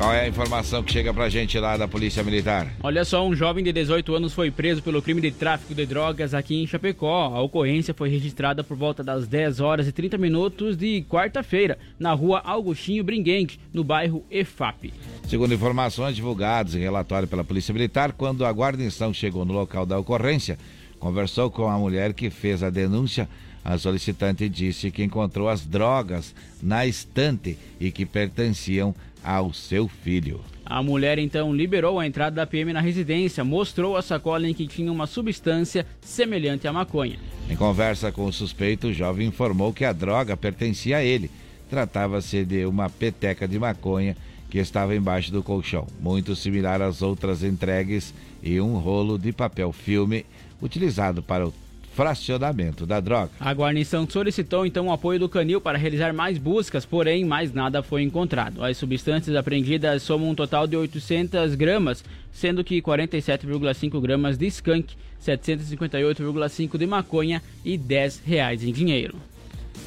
Speaker 1: Qual é a informação que chega pra gente lá da Polícia Militar?
Speaker 2: Olha só, um jovem de 18 anos foi preso pelo crime de tráfico de drogas aqui em Chapecó. A ocorrência foi registrada por volta das 10 horas e 30 minutos de quarta-feira, na rua Augustinho Bringuente, no bairro EFAP.
Speaker 1: Segundo informações divulgadas em relatório pela Polícia Militar, quando a guarnição chegou no local da ocorrência, conversou com a mulher que fez a denúncia. A solicitante disse que encontrou as drogas na estante e que pertenciam ao seu filho.
Speaker 2: A mulher então liberou a entrada da PM na residência, mostrou a sacola em que tinha uma substância semelhante à maconha.
Speaker 1: Em conversa com o suspeito, o jovem informou que a droga pertencia a ele. Tratava-se de uma peteca de maconha que estava embaixo do colchão, muito similar às outras entregues, e um rolo de papel filme utilizado para o fracionamento da droga.
Speaker 2: A guarnição solicitou então o apoio do canil para realizar mais buscas, porém mais nada foi encontrado. As substâncias apreendidas somam um total de 800 gramas, sendo que 47,5 gramas de skunk, 758,5 de maconha e 10 reais em dinheiro.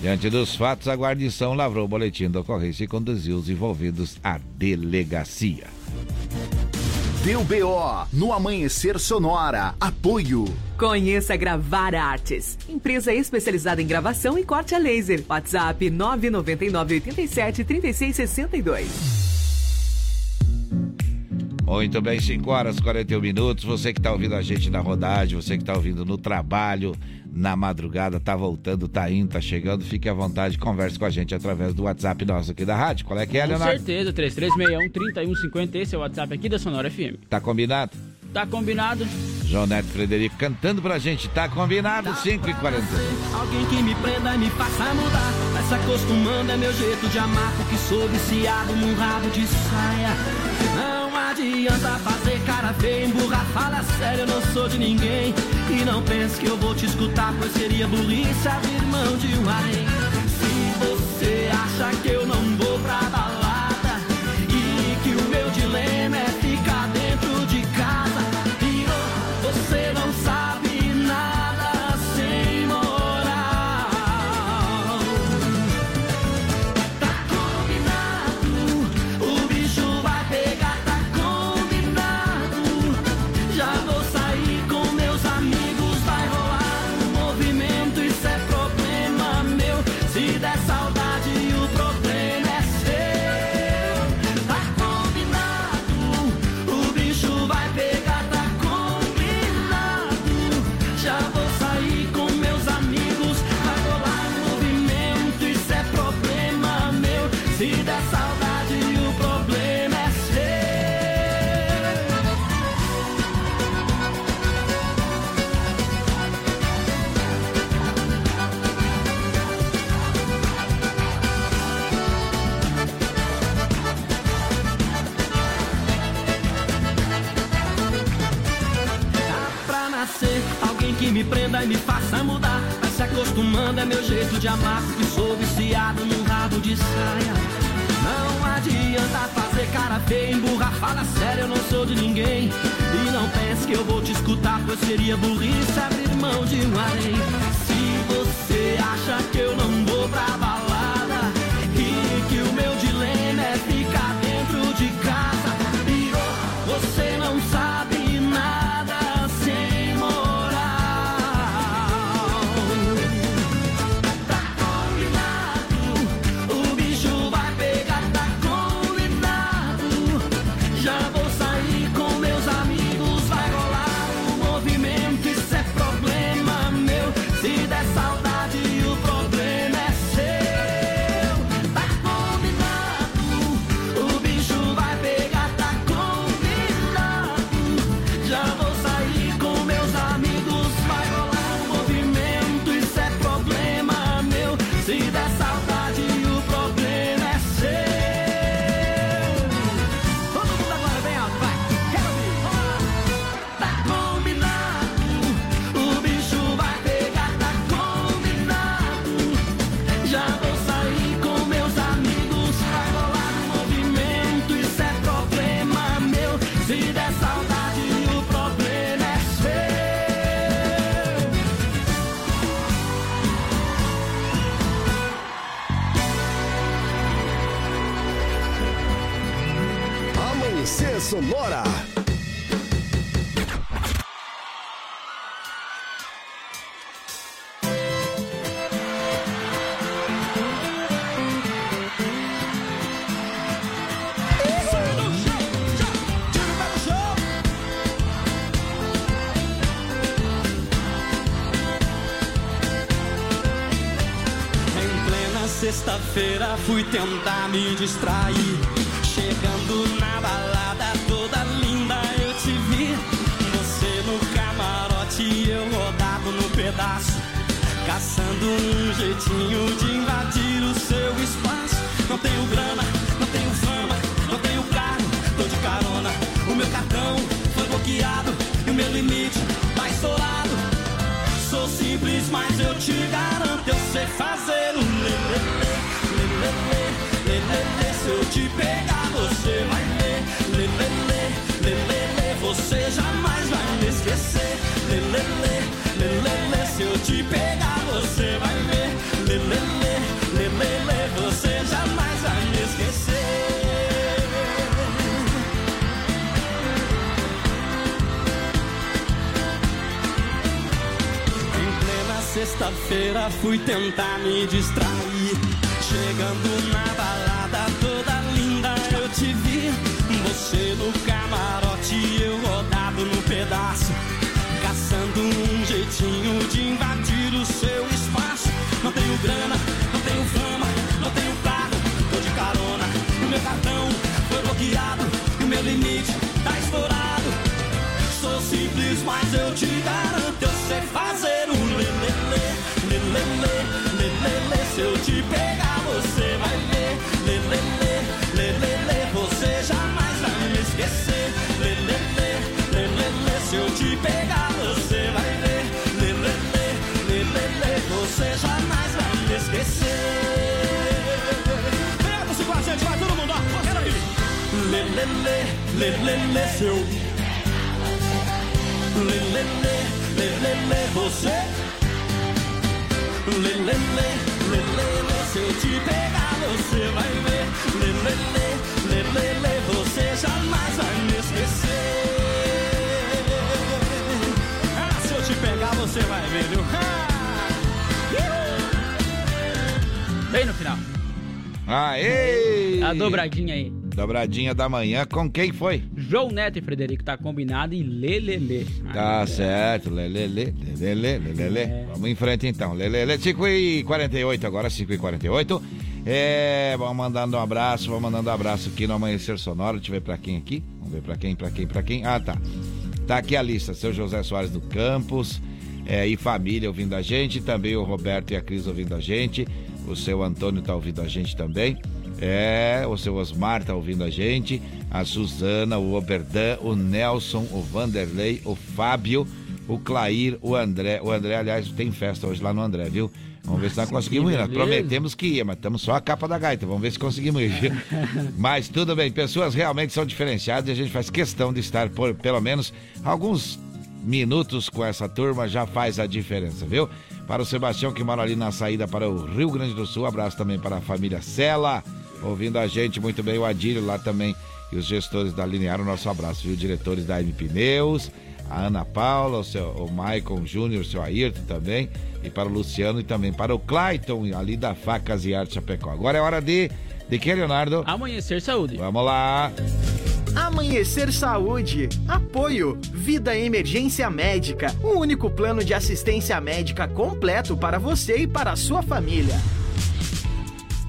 Speaker 1: Diante dos fatos, a guarnição lavrou o boletim da ocorrência e conduziu os envolvidos à delegacia.
Speaker 10: Deu BO no Amanhecer Sonora. Apoio.
Speaker 18: Conheça Gravar Artes, empresa especializada em gravação e corte a laser. WhatsApp 999 87 3662.
Speaker 1: Muito bem, 5 horas e 41 minutos. Você que está ouvindo a gente na rodagem, você que está ouvindo no trabalho, na madrugada, tá voltando, tá indo, tá chegando, fique à vontade, converse com a gente através do WhatsApp nosso aqui da rádio. Qual é que é,
Speaker 2: Leonardo? Com certeza, 3361-3150, esse é o WhatsApp aqui da Sonora FM.
Speaker 1: Tá combinado?
Speaker 2: Tá combinado.
Speaker 1: João Neto Frederico cantando pra gente, tá combinado, 5 e 40
Speaker 19: Alguém que me prenda e me faça mudar, vai se acostumando, é meu jeito de amar, porque sou viciado num rabo de saia. Não adianta fazer cara feia, emburrar, fala sério, eu não sou de ninguém. E não pense que eu vou te escutar, pois seria burrice abrir mão de um além. Se você acha que eu não vou pra de amar. Fui tentar me distrair. Chegando na balada toda linda eu te vi. Você no camarote e eu rodado no pedaço. Caçando um jeitinho de invadir o seu espaço. Não tenho grana, não tenho fama, não tenho carro, tô de carona. O meu cartão foi bloqueado e o meu limite tá estourado. Sou simples, mas eu te garanto, eu sei fazer Você jamais vai me esquecer, lelele, lelele. Se eu te pegar, você vai ver, lelele, lelele. Você jamais vai me esquecer. Em plena sexta-feira fui tentar me distrair. Fazer um lelele, lelele, lelele. Se eu te pegar, você vai ver, lelele, lelele. Você jamais vai me esquecer, lelele, lelele. Se eu te pegar, você vai ver, lelele, lelele. Você jamais vai me esquecer. Pega você com a gente, vai todo mundo, ó, quero ouvir. Lelele, lelele, seu Lelele, você Lelele, lelele, se eu te pegar você vai ver Lelele, lelele, você jamais vai me esquecer Ah, se eu te pegar você vai ver, viu?
Speaker 2: Bem no final.
Speaker 1: Aê!
Speaker 2: A dobradinha aí.
Speaker 1: Dobradinha da manhã, com quem foi?
Speaker 2: João Neto e Frederico tá combinado e Lelele.
Speaker 1: Tá certo, lelele, lelele, lelele. Vamos em frente então, lelele. 5 e 48 agora, 5 e 48 É, vamos mandando um abraço, vamos mandando um abraço aqui no Amanhecer Sonoro. Deixa eu ver pra quem aqui. Vamos ver pra quem, pra quem, pra quem. Ah, tá. Tá aqui a lista, seu José Soares do Campos é, e família ouvindo a gente, também o Roberto e a Cris ouvindo a gente, o seu Antônio tá ouvindo a gente também. É, o seu Osmar tá ouvindo a gente, a Suzana, o Oberdan, o Nelson, o Vanderlei, o Fábio, o Clair, o André. O André, aliás, tem festa hoje lá no André, viu? Vamos ver se nós conseguimos ir. Nós prometemos que ia, mas estamos só a capa da gaita. Vamos ver se conseguimos ir. mas tudo bem, pessoas realmente são diferenciadas e a gente faz questão de estar por pelo menos alguns minutos com essa turma já faz a diferença, viu? Para o Sebastião que mora ali na saída para o Rio Grande do Sul, abraço também para a família Sela, ouvindo a gente muito bem, o Adílio lá também e os gestores da Linear, o nosso abraço, viu? Diretores da M Pneus, a Ana Paula, o, seu, o Maicon Júnior, o seu Ayrton também, e para o Luciano e também para o Clayton, ali da Facas e Arte Chapecó. Agora é hora de. De que, Leonardo?
Speaker 2: Amanhecer Saúde.
Speaker 1: Vamos lá.
Speaker 17: Amanhecer Saúde. Apoio. Vida Emergência Médica. O único plano de assistência médica completo para você e para a sua família.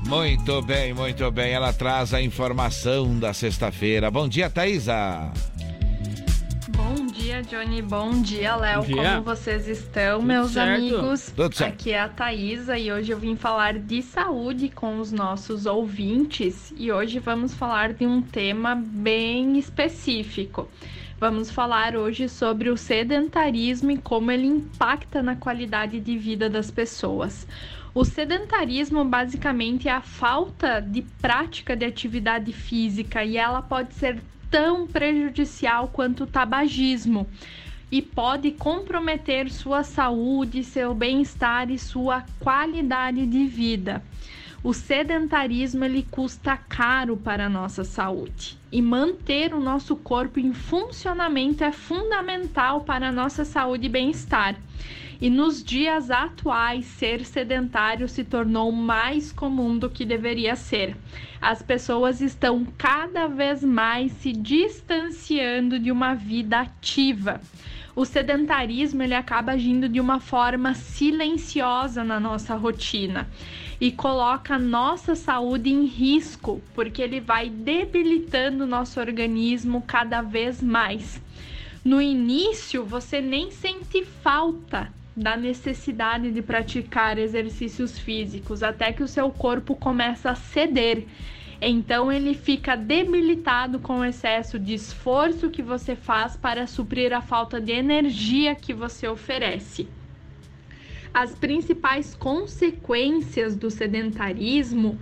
Speaker 1: Muito bem, muito bem. Ela traz a informação da sexta-feira. Bom dia, Thaisa.
Speaker 7: Bom dia, Johnny. Bom dia, Léo. Como vocês estão,
Speaker 1: Tudo
Speaker 7: meus
Speaker 1: certo.
Speaker 7: amigos?
Speaker 1: Tudo certo.
Speaker 7: Aqui é a Thaisa e hoje eu vim falar de saúde com os nossos ouvintes. E hoje vamos falar de um tema bem específico. Vamos falar hoje sobre o sedentarismo e como ele impacta na qualidade de vida das pessoas. O sedentarismo basicamente é a falta de prática de atividade física e ela pode ser tão prejudicial quanto o tabagismo e pode comprometer sua saúde, seu bem-estar e sua qualidade de vida. O sedentarismo ele custa caro para a nossa saúde e manter o nosso corpo em funcionamento é fundamental para a nossa saúde e bem-estar. E nos dias atuais, ser sedentário se tornou mais comum do que deveria ser. As pessoas estão cada vez mais se distanciando de uma vida ativa. O sedentarismo ele acaba agindo de uma forma silenciosa na nossa rotina e coloca a nossa saúde em risco, porque ele vai debilitando o nosso organismo cada vez mais. No início, você nem sente falta da necessidade de praticar exercícios físicos, até que o seu corpo começa a ceder. Então ele fica debilitado com o excesso de esforço que você faz para suprir a falta de energia que você oferece. As principais consequências do sedentarismo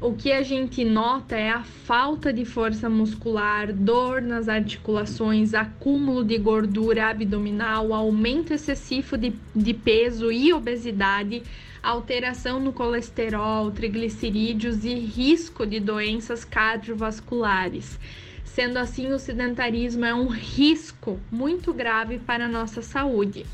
Speaker 7: o que a gente nota é a falta de força muscular, dor nas articulações, acúmulo de gordura abdominal, aumento excessivo de, de peso e obesidade, alteração no colesterol, triglicerídeos e risco de doenças cardiovasculares. Sendo assim, o sedentarismo é um risco muito grave para a nossa saúde.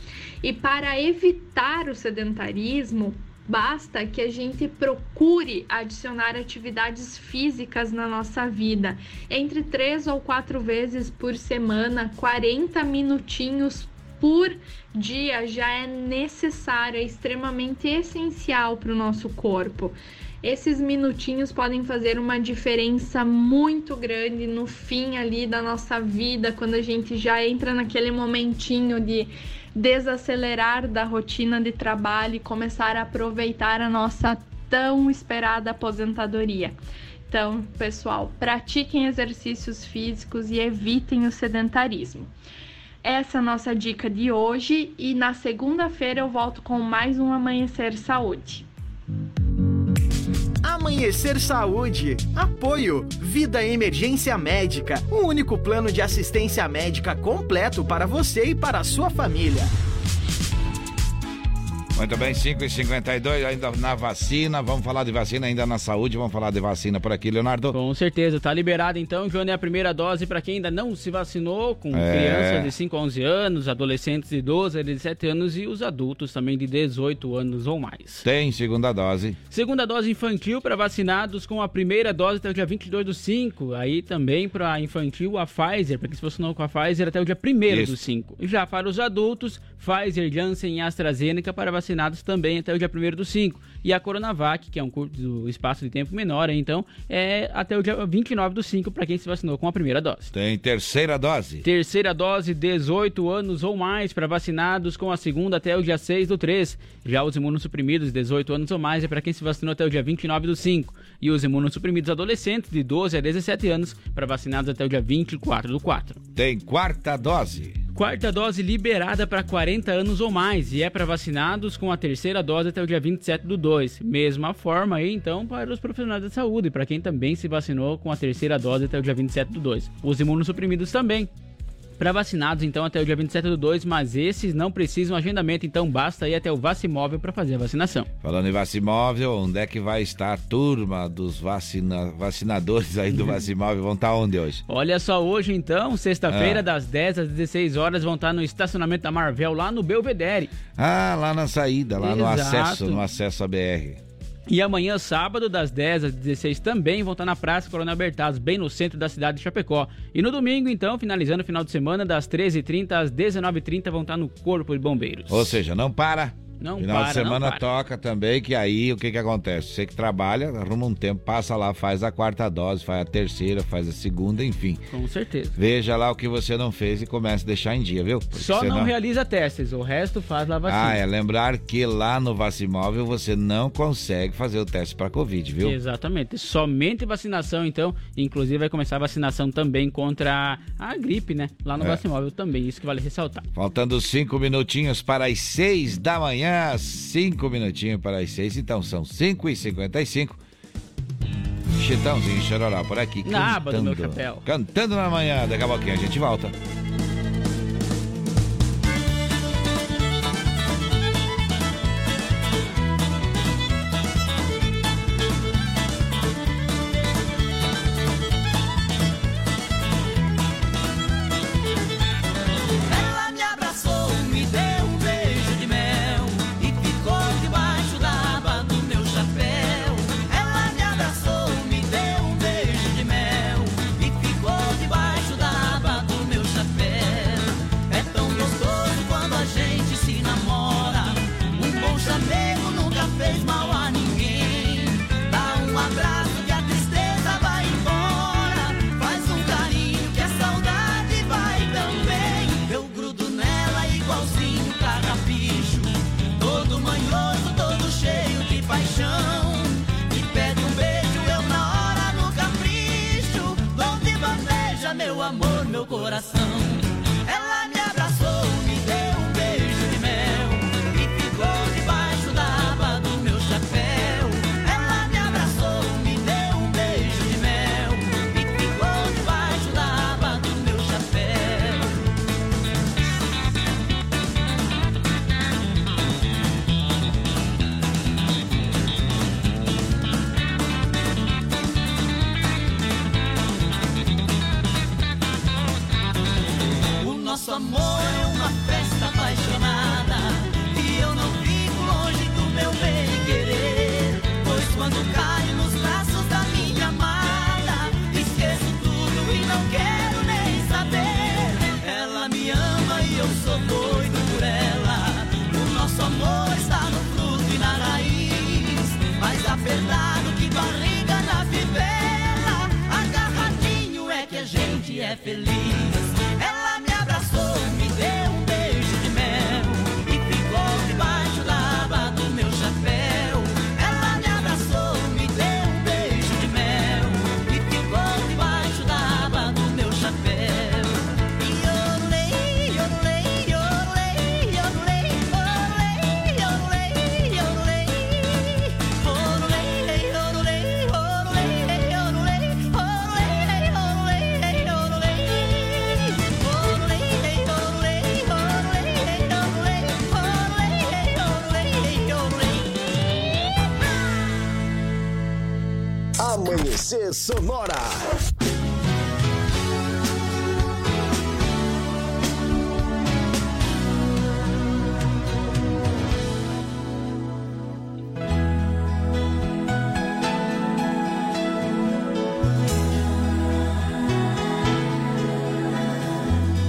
Speaker 7: E para evitar o sedentarismo, Basta que a gente procure adicionar atividades físicas na nossa vida. Entre três ou quatro vezes por semana, 40 minutinhos por dia já é necessário, é extremamente essencial para o nosso corpo. Esses minutinhos podem fazer uma diferença muito grande no fim ali da nossa vida, quando a gente já entra naquele momentinho de desacelerar da rotina de trabalho e começar a aproveitar a nossa tão esperada aposentadoria. Então, pessoal, pratiquem exercícios físicos e evitem o sedentarismo. Essa é a nossa dica de hoje e na segunda-feira eu volto com mais um Amanhecer Saúde.
Speaker 17: Amanhecer Saúde. Apoio. Vida Emergência Médica. O único plano de assistência médica completo para você e para a sua família.
Speaker 1: Muito bem, 5 e 52 ainda na vacina. Vamos falar de vacina ainda na saúde. Vamos falar de vacina por aqui, Leonardo.
Speaker 2: Com certeza, tá liberado então, Johnny, a primeira dose para quem ainda não se vacinou, com
Speaker 1: É.
Speaker 2: crianças de 5 a 11 anos, adolescentes de 12 a 17 anos e os adultos também de 18 anos ou mais.
Speaker 1: Tem segunda dose.
Speaker 2: Segunda dose infantil para vacinados com a primeira dose até o dia 22 do 5. Aí também para infantil a Pfizer, para quem se vacinou com a Pfizer até o dia 1
Speaker 1: Isso.
Speaker 2: do 5. E já para os adultos, Pfizer, Janssen e AstraZeneca para vacinados também até o dia 1 do 5. E a Coronavac, que é um curto espaço de tempo menor, então é até o dia 29 do 5 para quem se vacinou com a primeira dose.
Speaker 1: Tem terceira dose.
Speaker 2: Terceira dose, 18 anos ou mais para vacinados com a segunda até o dia 6 do 3. Já os imunossuprimidos, 18 anos ou mais, é para quem se vacinou até o dia 29 do 5. E os imunossuprimidos adolescentes, de 12 a 17 anos, para vacinados até o dia 24 do 4.
Speaker 1: Tem quarta dose.
Speaker 2: Quarta dose liberada para 40 anos ou mais e é para vacinados com a terceira dose até o dia 27 do 2. Mesma forma aí, então, para os profissionais da saúde, para quem também se vacinou com a terceira dose até o dia 27 do 2. Os imunossuprimidos também para vacinados, então, até o dia 27 do 2, mas esses não precisam agendamento, então basta ir até o Vacimóvel para fazer a vacinação.
Speaker 1: Falando em Vacimóvel, onde é que vai estar a turma dos vacina, vacinadores aí do Vacimóvel? Vão estar onde hoje?
Speaker 2: Olha só, hoje então, sexta-feira, ah. das 10 às 16 horas, vão estar no estacionamento da Marvel, lá no Belvedere.
Speaker 1: Ah, lá na saída, lá Exato. no acesso, no acesso à BR.
Speaker 2: E amanhã, sábado, das 10 às 16 também vão estar na Praça Coronel Bertazzo, bem no centro da cidade de Chapecó. E no domingo, então, finalizando o final de semana, das 13h30 às 19h30 vão estar no Corpo de Bombeiros.
Speaker 1: Ou seja, não para,
Speaker 2: não
Speaker 1: Final
Speaker 2: para,
Speaker 1: de semana toca também, que aí o que que acontece? Você que trabalha, arruma um tempo, passa lá, faz a quarta dose, faz a terceira, faz a segunda, enfim.
Speaker 2: Com certeza.
Speaker 1: Veja lá o que você não fez e comece a deixar em dia, viu?
Speaker 2: Porque Só não, não, realiza testes, o resto faz lá vacina.
Speaker 1: Ah, é lembrar que lá no Vacimóvel você não consegue fazer o teste para Covid, viu?
Speaker 2: Exatamente. Somente vacinação, então, inclusive vai começar a vacinação também contra a gripe, né? Lá no é. Vacimóvel também, isso que vale ressaltar.
Speaker 1: Faltando cinco minutinhos para as seis da manhã cinco minutinhos para as seis, então são cinco e cinquenta e cinco. Chitãozinho Chororó por aqui.
Speaker 2: Na aba do meu chapéu.
Speaker 1: Cantando na manhã, daqui a pouquinho a gente volta.
Speaker 20: Nosso amor é uma festa apaixonada. E eu não fico longe do meu bem querer. Pois quando caio nos braços da minha amada, esqueço tudo e não quero nem saber. Ela me ama e eu sou doido por ela. O nosso amor
Speaker 19: está no fruto e na raiz. Mas apertado que barriga na fivela, agarradinho é que a gente é feliz. Sonora.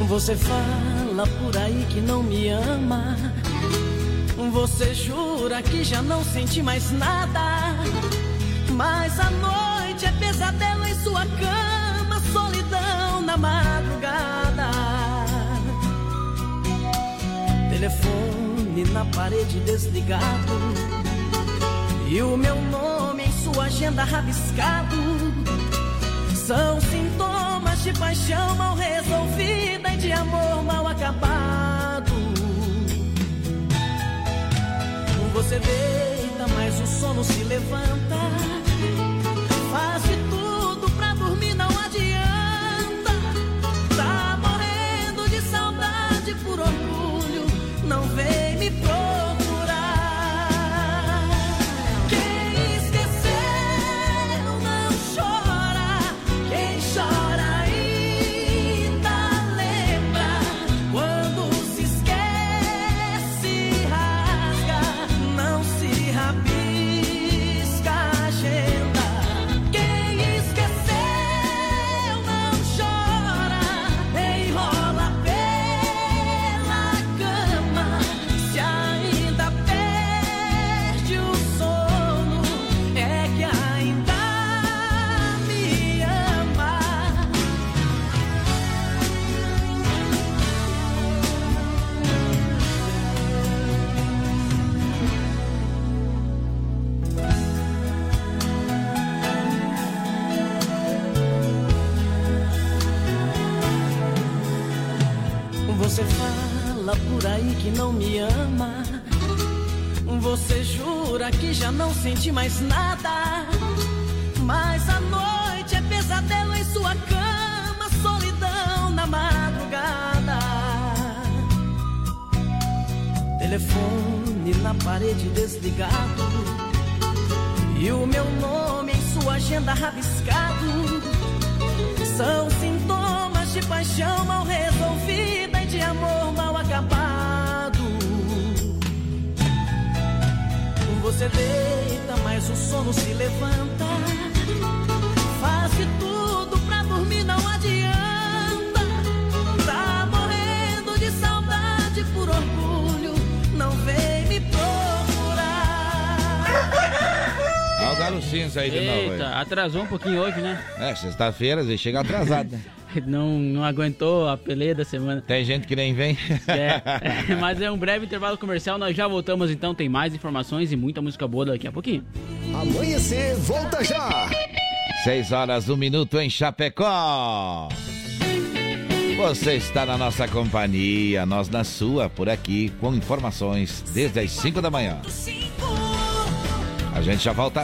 Speaker 19: Você fala por aí que não me ama. Você jura que já não sente mais nada. Telefone na parede desligado. E o meu nome em sua agenda rabiscado. São sintomas de paixão mal resolvida e de amor mal acabado. Você deita, mas o sono se levanta. Me procurar. Sente mais nada. Mas a noite é pesadelo em sua cama, solidão na madrugada. Telefone na parede desligado. E o meu nome em sua agenda rabiscado. São sintomas de paixão mal resolvida Você deita, mas o sono se levanta. Faz de tudo pra dormir, não adianta. Tá morrendo de saudade por orgulho, não vem me procurar.
Speaker 1: Olha o Galo Cinza aí de novo.
Speaker 2: Eita,
Speaker 1: aí.
Speaker 2: atrasou um pouquinho hoje, né?
Speaker 1: É, sexta-feira, ele chega atrasado, né?
Speaker 2: Não, não aguentou a peleia da semana.
Speaker 1: Tem gente que nem vem.
Speaker 2: É, mas é um breve intervalo comercial, nós já voltamos então, tem mais informações e muita música boa daqui a pouquinho.
Speaker 15: Amanhecer, volta já!
Speaker 1: 6 horas, 1 minuto em Chapecó. Você está na nossa companhia, nós na sua, por aqui, com informações desde as 5 da manhã. A gente já volta.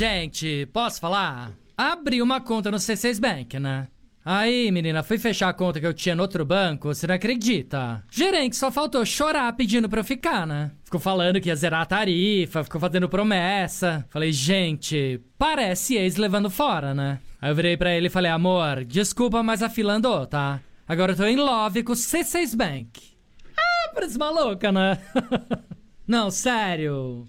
Speaker 21: Gente, posso falar? Abri uma conta no C6 Bank, né? Aí, menina, fui fechar a conta que eu tinha no outro banco, você não acredita? Gerente só faltou chorar pedindo pra eu ficar, né? Ficou falando que ia zerar a tarifa, ficou fazendo promessa. Falei, gente, parece ex levando fora, né? Aí eu virei pra ele e falei, amor, desculpa, mas a fila andou, tá? Agora eu tô em love com o C6 Bank. Ah, parece maluca, né? não, sério.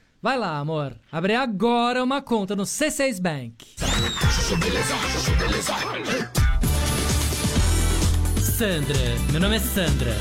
Speaker 21: Vai lá, amor. Abre agora uma conta no C6 Bank. Sandra, meu nome é Sandra.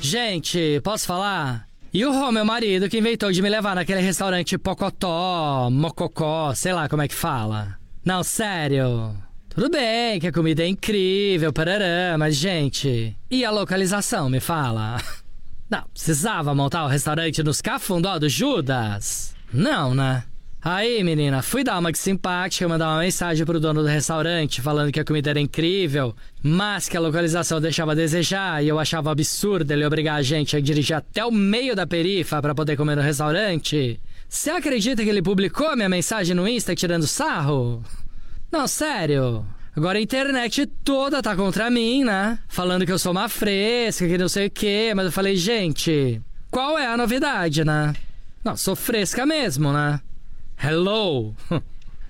Speaker 21: Gente, posso falar? E o Rô, meu marido, que inventou de me levar naquele restaurante Pocotó, Mococó, sei lá como é que fala. Não, sério. Tudo bem que a comida é incrível, parará, mas, gente, e a localização, me fala? Não, precisava montar o restaurante nos cafundó do Judas? Não, né? Aí, menina, fui dar uma simpática, mandar uma mensagem pro dono do restaurante falando que a comida era incrível, mas que a localização deixava a desejar e eu achava absurdo ele obrigar a gente a dirigir até o meio da perifa para poder comer no restaurante. Você acredita que ele publicou minha mensagem no Insta tirando sarro? Não, sério. Agora a internet toda tá contra mim, né? Falando que eu sou uma fresca, que não sei o quê. Mas eu falei, gente, qual é a novidade, né? Não, sou fresca mesmo, né? Hello!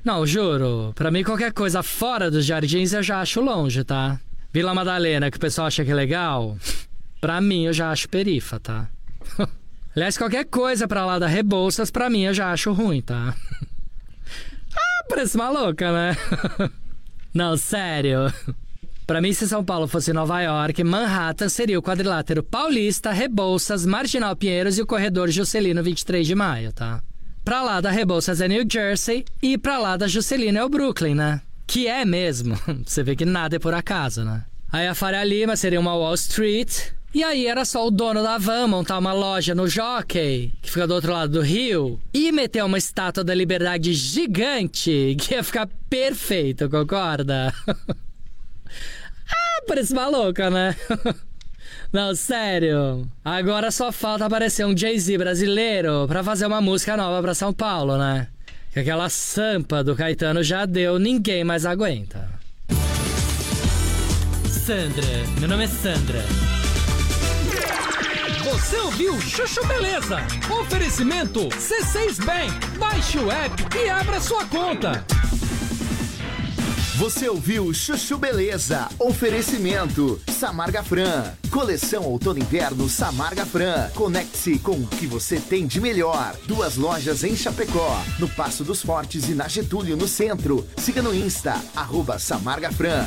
Speaker 21: Não, juro, pra mim qualquer coisa fora dos jardins eu já acho longe, tá? Vila Madalena, que o pessoal acha que é legal, pra mim eu já acho perifa, tá? Aliás, qualquer coisa pra lá da Rebouças, pra mim eu já acho ruim, tá? ah, parece maluca, né? Não, sério. Pra mim, se São Paulo fosse Nova York, Manhattan seria o quadrilátero Paulista, Rebouças, Marginal Pinheiros e o corredor Juscelino 23 de maio, tá? Pra lá da Rebouças é New Jersey e pra lá da Juscelino é o Brooklyn, né? Que é mesmo. Você vê que nada é por acaso, né? Aí a Faria Lima seria uma Wall Street. E aí era só o dono da van montar uma loja no Jockey, que fica do outro lado do rio, e meter uma estátua da liberdade gigante, que ia ficar perfeito, concorda? ah, parece maluca, né? Não, sério. Agora só falta aparecer um Jay-Z brasileiro pra fazer uma música nova pra São Paulo, né? Que aquela sampa do Caetano já deu, ninguém mais aguenta.
Speaker 22: Sandra, meu nome é Sandra. Você ouviu Chuchu Beleza? Oferecimento C6 Bank. Baixe o app e abra sua conta.
Speaker 10: Você ouviu Chuchu Beleza? Oferecimento Samarga Fran. Coleção Outono Inverno Samarga Fran. Conecte-se com o que você tem de melhor. Duas lojas em Chapecó, no Passo dos Fortes e na Getúlio, no centro. Siga no Insta, arroba Samarga Fran.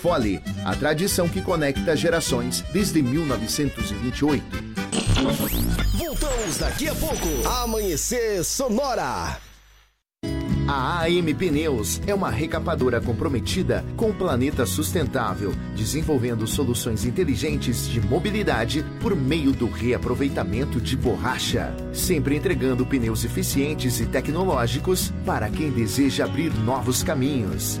Speaker 10: Fole, a tradição que conecta gerações desde 1928.
Speaker 15: Voltamos daqui a pouco. Amanhecer Sonora.
Speaker 10: A AM Pneus é uma recapadora comprometida com o planeta sustentável, desenvolvendo soluções inteligentes de mobilidade por meio do reaproveitamento de borracha, sempre entregando pneus eficientes e tecnológicos para quem deseja abrir novos caminhos.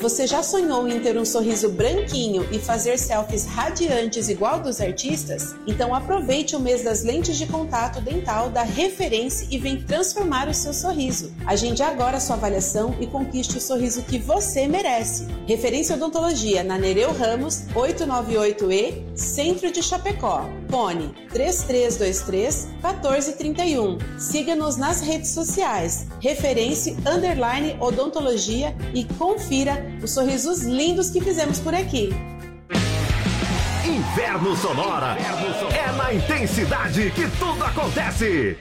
Speaker 16: Você já sonhou em ter um sorriso branquinho e fazer selfies radiantes igual dos artistas? Então aproveite o mês das lentes de contato dental da Referência e vem transformar o seu sorriso. Agende agora sua avaliação e conquiste o sorriso que você merece. Referência Odontologia na Nereu Ramos, 898E, Centro de Chapecó. Fone 3323 1431. Siga-nos nas redes sociais. Referência Underline Odontologia e confira os sorrisos lindos que fizemos por aqui.
Speaker 23: Inverno Sonora. É na intensidade que tudo acontece.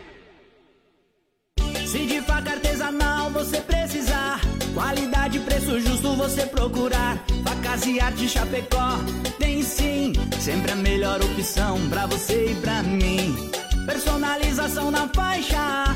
Speaker 19: Se de faca artesanal você precisar, qualidade e preço justo você procurar. Facas e arte Chapecó, tem sim, sempre a melhor opção pra você e pra mim. Personalização na faixa,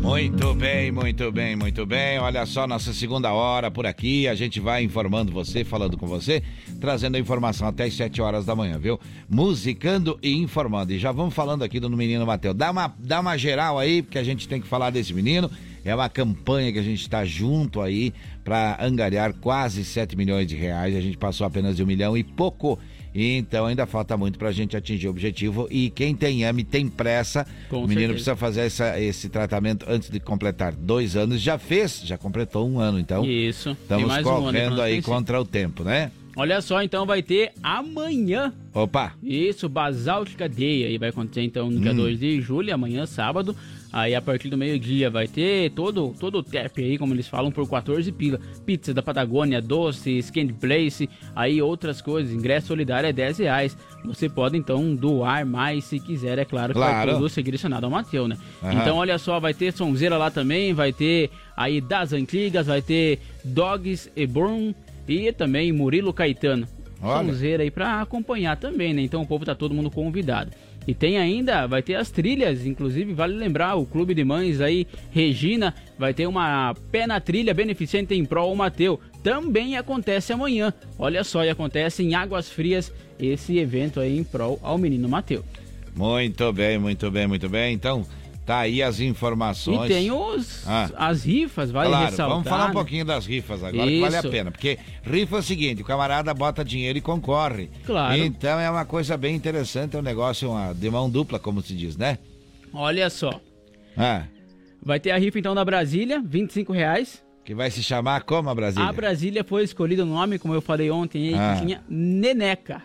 Speaker 1: Muito bem, muito bem, muito bem. Olha só, nossa segunda hora por aqui. A gente vai informando você, falando com você, trazendo a informação até as 7 horas da manhã, viu? Musicando e informando. E já vamos falando aqui do menino Matheus. Dá uma, dá uma geral aí, porque a gente tem que falar desse menino. É uma campanha que a gente está junto aí para angariar quase 7 milhões de reais. A gente passou apenas de um milhão e pouco. Então ainda falta muito para a gente atingir o objetivo. E quem tem AME tem pressa.
Speaker 2: Com
Speaker 1: o menino
Speaker 2: certeza.
Speaker 1: precisa fazer essa, esse tratamento antes de completar dois anos. Já fez, já completou um ano. Então
Speaker 2: Isso.
Speaker 1: Estamos
Speaker 2: mais um ano
Speaker 1: correndo
Speaker 2: pra
Speaker 1: aí contra o tempo, né?
Speaker 2: Olha só, então vai ter amanhã.
Speaker 1: Opa!
Speaker 2: Isso, Basáltica Day. Aí vai acontecer então no dia
Speaker 1: Hum.
Speaker 2: 2 de julho, amanhã, sábado. Aí a partir do meio-dia vai ter todo, todo o tap aí, como eles falam, por 14 pila. Pizza da Patagônia, doce, skin place, aí outras coisas. Ingresso solidário é 10 reais. Você pode então doar mais se quiser, é claro, que
Speaker 1: Claro.
Speaker 2: vai tudo ser direcionado ao Mateu, né?
Speaker 1: Aham.
Speaker 2: Então olha só, vai ter sonzeira lá também, vai ter aí das antigas, vai ter Dogs e Burn e também Murilo Caetano.
Speaker 1: Olha.
Speaker 2: Sonzeira aí pra acompanhar também, né? Então o povo tá todo mundo convidado. E tem ainda, vai ter as trilhas, inclusive vale lembrar, o Clube de Mães aí, Regina, vai ter uma pé na trilha beneficente em prol ao Mateu. Também acontece amanhã. Olha só, e acontece em Águas Frias esse evento aí em prol ao menino Mateu.
Speaker 1: Muito bem, muito bem, muito bem. Então, tá aí as informações.
Speaker 2: E tem os,
Speaker 1: Ah.
Speaker 2: as rifas, vale
Speaker 1: claro,
Speaker 2: ressaltar.
Speaker 1: vamos falar um
Speaker 2: né?
Speaker 1: pouquinho das rifas agora, que vale a
Speaker 2: Isso.
Speaker 1: pena. Porque rifa é o seguinte, o camarada bota dinheiro e concorre.
Speaker 2: Claro.
Speaker 1: Então é uma coisa bem interessante, é um negócio uma, de mão dupla, como se diz, né?
Speaker 2: Olha só,
Speaker 1: Ah,
Speaker 2: vai ter a rifa então da Brasília, 25 reais.
Speaker 1: que vai se chamar como a Brasília?
Speaker 2: A Brasília foi escolhido o nome, como eu falei ontem, aí,
Speaker 1: Ah.
Speaker 2: que tinha Neneca.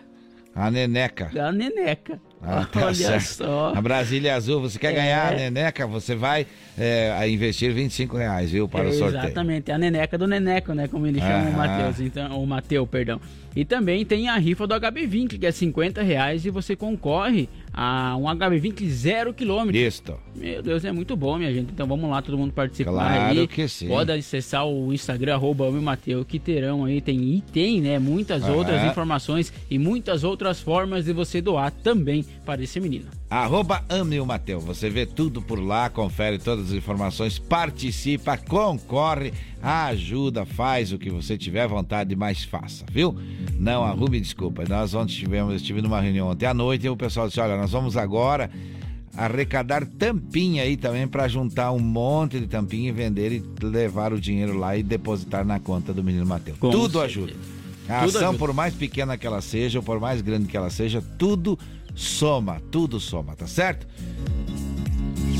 Speaker 1: A Neneca.
Speaker 2: Da Neneca.
Speaker 1: Ah, tá
Speaker 2: Olha
Speaker 1: certo.
Speaker 2: só.
Speaker 1: A Brasília Azul, você quer
Speaker 2: É.
Speaker 1: ganhar a Neneca, você vai é, investir 25 reais, viu, para o sorteio.
Speaker 2: Exatamente, é a neneca do neneco, né? Como ele chama o
Speaker 1: Aham.
Speaker 2: Matheus, então, o Mateu, perdão. E também tem a rifa do HB20, que é 50 reais e você concorre a um HB20 zero quilômetro.
Speaker 1: Isto.
Speaker 2: Meu Deus, é muito bom, minha gente. Então vamos lá, todo mundo participar
Speaker 1: Claro
Speaker 2: aí.
Speaker 1: que sim.
Speaker 2: Pode acessar o Instagram, arroba Mateu, que terão aí, tem e tem, né? Muitas
Speaker 1: Aham.
Speaker 2: outras informações e muitas outras formas de você doar também para esse menino.
Speaker 1: Arroba Ame o Mateu. Você vê tudo por lá, confere todas as informações, participa, concorre, ajuda, faz o que você tiver vontade, mas faça, viu? Não arrume desculpa. Nós ontem tivemos, eu estive numa reunião ontem à noite e o pessoal disse: olha, nós vamos agora arrecadar tampinha aí também para juntar um monte de tampinha e vender e levar o dinheiro lá e depositar na conta do menino Mateus.
Speaker 2: Com
Speaker 1: Tudo
Speaker 2: certeza.
Speaker 1: ajuda. A
Speaker 2: Tudo
Speaker 1: ação,
Speaker 2: ajuda.
Speaker 1: por mais pequena que ela seja, ou por mais grande que ela seja, tudo soma, tudo soma, tá certo?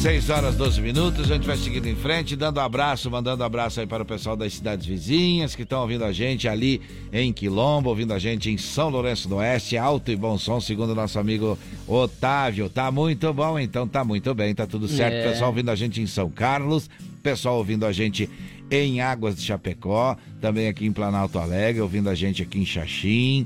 Speaker 1: 6 horas 12 minutos, a gente vai seguindo em frente, dando abraço, mandando abraço aí para o pessoal das cidades vizinhas que estão ouvindo a gente ali em Quilombo, ouvindo a gente em São Lourenço do Oeste, alto e bom som, segundo o nosso amigo Otávio. Tá muito bom, então tá muito bem, tá tudo certo.
Speaker 2: É.
Speaker 1: Pessoal ouvindo a gente em São Carlos, pessoal ouvindo a gente em Águas de Chapecó, também aqui em Planalto Alegre, ouvindo a gente aqui em Xaxim.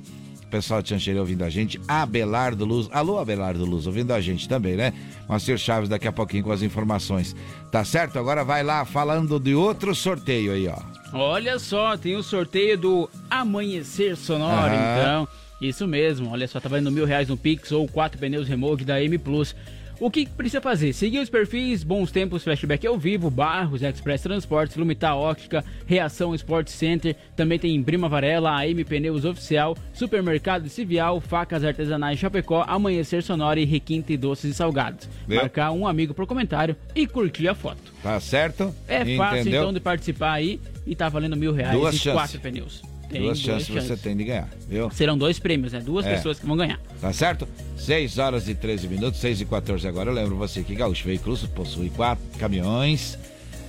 Speaker 1: Pessoal de Xanxerê ouvindo a gente, Abelardo Luz, alô Abelardo Luz, ouvindo a gente também, né? Moacir Chaves daqui a pouquinho com as informações. Tá certo? Agora vai lá falando de outro sorteio aí, ó.
Speaker 2: Olha só, tem o sorteio do Amanhecer Sonora,
Speaker 1: Aham.
Speaker 2: então. Isso mesmo, olha só, tá valendo mil reais no Pix ou quatro pneus remote da M Plus. O que precisa fazer? Seguir os perfis Bons Tempos Flashback ao vivo, Barros, Express Transportes, Lumitar Óptica, Reação Sport Center, também tem Prima Varela, AM Pneus Oficial, Supermercado Civial, Facas Artesanais Chapecó, Amanhecer Sonora e Requinte Doces e Salgados. Marcar um amigo por comentário e curtir a foto.
Speaker 1: Tá certo?
Speaker 2: É fácil
Speaker 1: Entendeu?
Speaker 2: então de participar aí e tá valendo mil reais
Speaker 1: Duas
Speaker 2: e
Speaker 1: chances.
Speaker 2: quatro pneus. Tem
Speaker 1: duas chances você tem de ganhar, viu?
Speaker 2: Serão dois prêmios, né? Duas
Speaker 1: É.
Speaker 2: pessoas que vão ganhar.
Speaker 1: Tá certo? 6 horas e 13 minutos, 6 e 14 agora. Eu lembro você que Gaúcho Veículos possui quatro caminhões,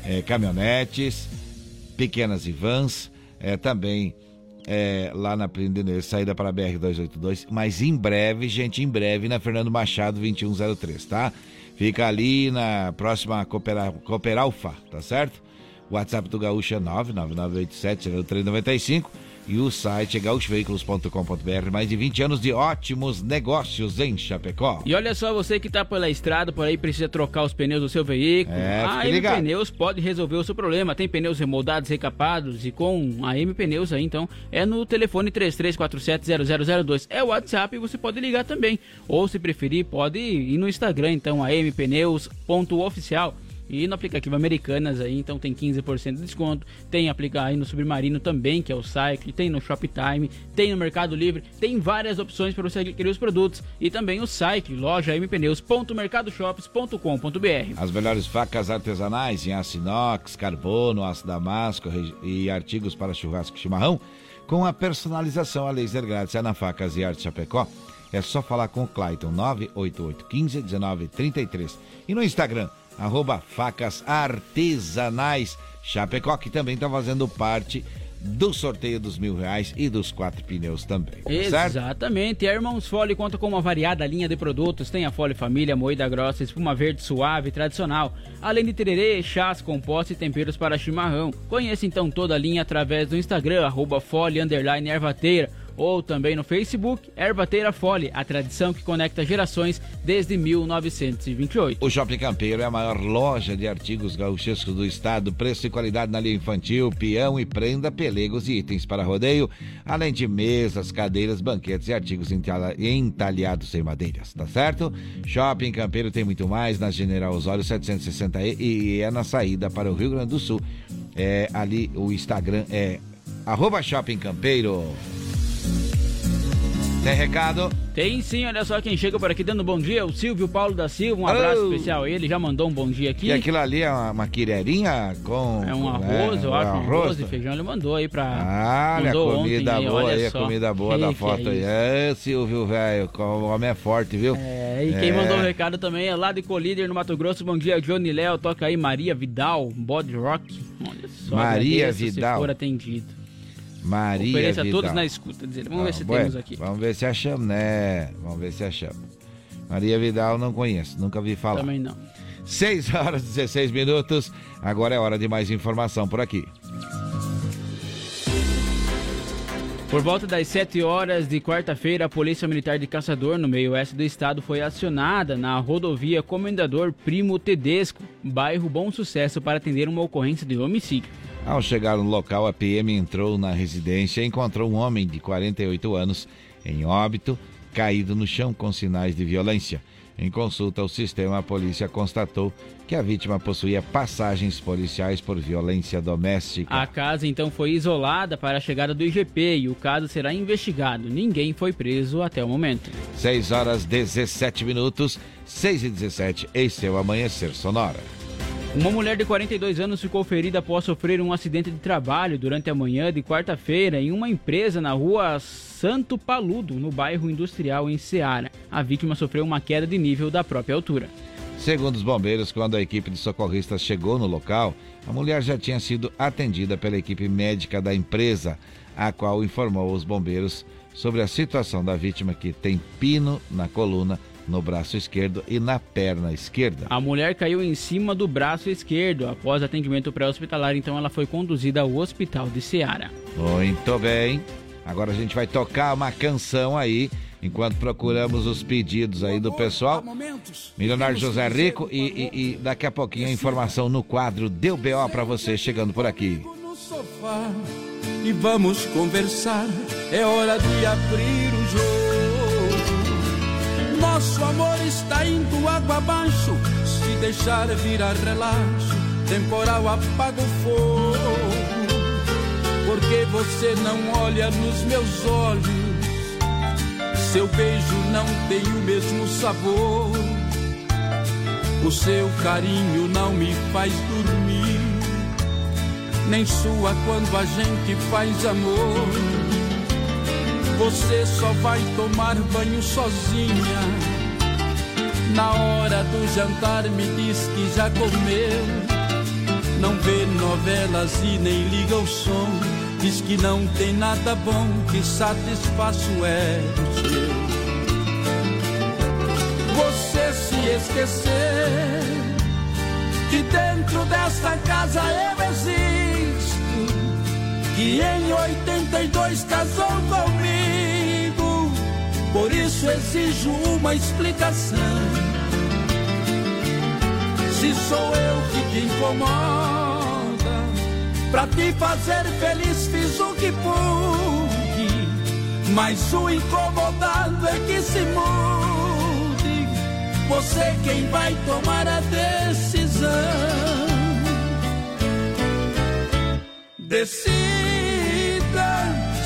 Speaker 1: eh, caminhonetes, pequenas e vans, eh, também eh, lá na Plindenês, saída para a BR-282, mas em breve, gente, em breve, na Fernando Machado 2103, tá? Fica ali na próxima Coopera, Cooperalfa, tá certo? O WhatsApp do Gaúcho é 99987-0395 e o site é gaúchoveículos.com.br. Mais de 20 anos de ótimos negócios em Chapecó.
Speaker 2: E olha só, você que tá pela estrada, por aí precisa trocar os pneus do seu veículo.
Speaker 1: É,
Speaker 2: a M. Pneus pode resolver o seu problema. Tem pneus remoldados, recapados e com a M Pneus aí, então, é no telefone 33470002. É o WhatsApp e você pode ligar também. Ou se preferir, pode ir no Instagram, então, a mpneus.oficial. E no aplicativo Americanas aí, então tem 15% de desconto. Tem aplicar aí no Submarino também, que é o Cycle, tem no Shoptime, tem no Mercado Livre, tem várias opções para você adquirir os produtos. E também o Cycle, loja mpneus.mercadoshops.com.br.
Speaker 1: As melhores facas artesanais em aço inox, carbono, aço damasco e artigos para churrasco e chimarrão, com a personalização a laser grátis é na Facas e Arte Chapecó. É só falar com o Clayton 98815 1933 e no Instagram arroba facas artesanais Chapecó que também está fazendo parte do sorteio dos mil reais e dos quatro pneus também. tá certo?
Speaker 2: Exatamente. A Irmãos Fole conta com uma variada linha de produtos. Tem a Fole Família, moída grossa, espuma verde suave e tradicional. Além de tererê, chás, compostos e temperos para chimarrão. Conheça então toda a linha através do Instagram, arroba Fole Ervateira. Ou também no Facebook, Ervateira Fole, a tradição que conecta gerações desde 1928.
Speaker 1: O Shopping Campeiro é a maior loja de artigos gauchescos do estado, preço e qualidade na linha infantil, peão e prenda, pelegos e itens para rodeio, além de mesas, cadeiras, banquetes e artigos entalha- entalhados sem madeiras, tá certo? Shopping Campeiro tem muito mais na General Osório 760E e é na saída para o Rio Grande do Sul. É ali o Instagram é arroba Shopping Campeiro. Tem recado?
Speaker 2: Tem sim, olha só quem chega por aqui dando bom dia, o Silvio Paulo da Silva, um abraço
Speaker 1: Oh.
Speaker 2: especial a ele, já mandou um bom dia aqui.
Speaker 1: E aquilo ali é uma, uma quirerinha com.
Speaker 2: É um arroz,
Speaker 1: é,
Speaker 2: eu acho, um
Speaker 1: arroz.
Speaker 2: e feijão, ele mandou aí pra...
Speaker 1: Ah, olha a
Speaker 2: mandou
Speaker 1: comida
Speaker 2: ontem,
Speaker 1: boa aí, a comida boa
Speaker 2: Que
Speaker 1: da
Speaker 2: que
Speaker 1: foto
Speaker 2: é
Speaker 1: aí. É, Silvio, velho, o homem é forte, viu?
Speaker 2: É, e quem mandou o recado também é lá de Colíder, no Mato Grosso. Bom dia, Johnny Léo. Toca aí Maria Vidal, Body Rock. Olha só,
Speaker 1: Maria Vidal.
Speaker 2: Se for atendido.
Speaker 1: Maria
Speaker 2: Ofereça a
Speaker 1: Vidal.
Speaker 2: todos na escuta. Dizer. Vamos ver
Speaker 1: Ah,
Speaker 2: se
Speaker 1: bueno,
Speaker 2: temos aqui.
Speaker 1: Vamos ver se achamos, né? Vamos ver se achamos. Maria Vidal não conheço, nunca vi falar.
Speaker 2: Também não.
Speaker 1: 6 horas e 16 minutos. Agora é hora de mais informação por aqui.
Speaker 2: Por volta das 7 horas de quarta-feira, a Polícia Militar de Caçador, no meio oeste do estado, foi acionada na rodovia Comendador Primo Tedesco, bairro Bom Sucesso, para atender uma ocorrência de homicídio.
Speaker 1: Ao chegar no local, a PM entrou na residência e encontrou um homem de 48 anos em óbito, caído no chão com sinais de violência. Em consulta ao sistema, a polícia constatou que a vítima possuía passagens policiais por violência doméstica.
Speaker 2: A casa então foi isolada para a chegada do IGP e o caso será investigado. Ninguém foi preso até o momento.
Speaker 1: 6 horas 17 minutos, 6 e 17, esse é o Amanhecer Sonora.
Speaker 2: Uma mulher de 42 anos ficou ferida após sofrer um acidente de trabalho durante a manhã de quarta-feira em uma empresa na rua Santo Paludo, no bairro industrial em Ceará. A vítima sofreu uma queda de nível da própria altura.
Speaker 1: Segundo os bombeiros, quando a equipe de socorristas chegou no local, a mulher já tinha sido atendida pela equipe médica da empresa, a qual informou os bombeiros sobre a situação da vítima que tem pino na coluna, no braço esquerdo e na perna esquerda.
Speaker 2: A mulher caiu em cima do braço esquerdo. Após atendimento pré-hospitalar, então ela foi conduzida ao hospital de Ceará.
Speaker 1: Muito bem. Agora a gente vai tocar uma canção aí, enquanto procuramos os pedidos aí do pessoal. Milionário José Rico e, e- e daqui a pouquinho a informação no quadro Deu BO pra você chegando por aqui.
Speaker 3: no sofá e vamos conversar. É hora de abrir o jogo.
Speaker 24: Nosso amor está indo água abaixo. Se deixar virar relaxo, temporal apaga o fogo. Porque você não olha nos meus olhos. Seu beijo não tem o mesmo sabor. O seu carinho não me faz dormir, nem sua quando a gente faz amor. Você só vai tomar banho sozinha. Na hora do jantar me diz que já comeu. Não vê novelas e nem liga o som. Diz que não tem nada bom que satisfaça o ego seu. Você se esquecer que dentro desta casa eu existo. Que em 82 casou comigo. Por isso exijo uma explicação. Se sou eu que te incomoda, pra te fazer feliz fiz o que pude. Mas o incomodado é que se mude. Você quem vai tomar a decisão. Decida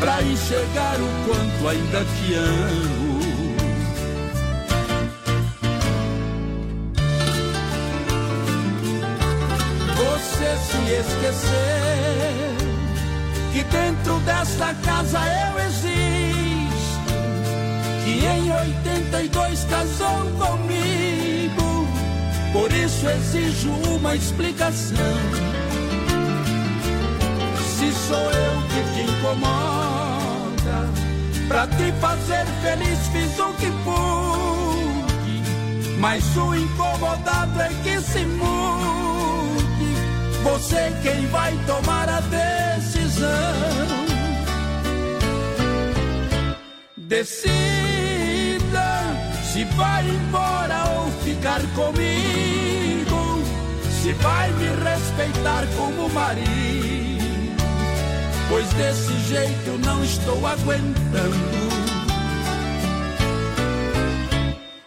Speaker 24: pra enxergar o quanto ainda te amo. Você se esqueceu que dentro desta casa eu existo, que em 82 casou comigo, por isso exijo uma explicação. Se sou eu que te incomoda, pra te fazer feliz fiz o que pude, mas o incomodado é que se mude. Você quem vai tomar a decisão. Decida se vai embora ou ficar comigo. Se vai me respeitar como marido. Pois desse jeito não estou aguentando.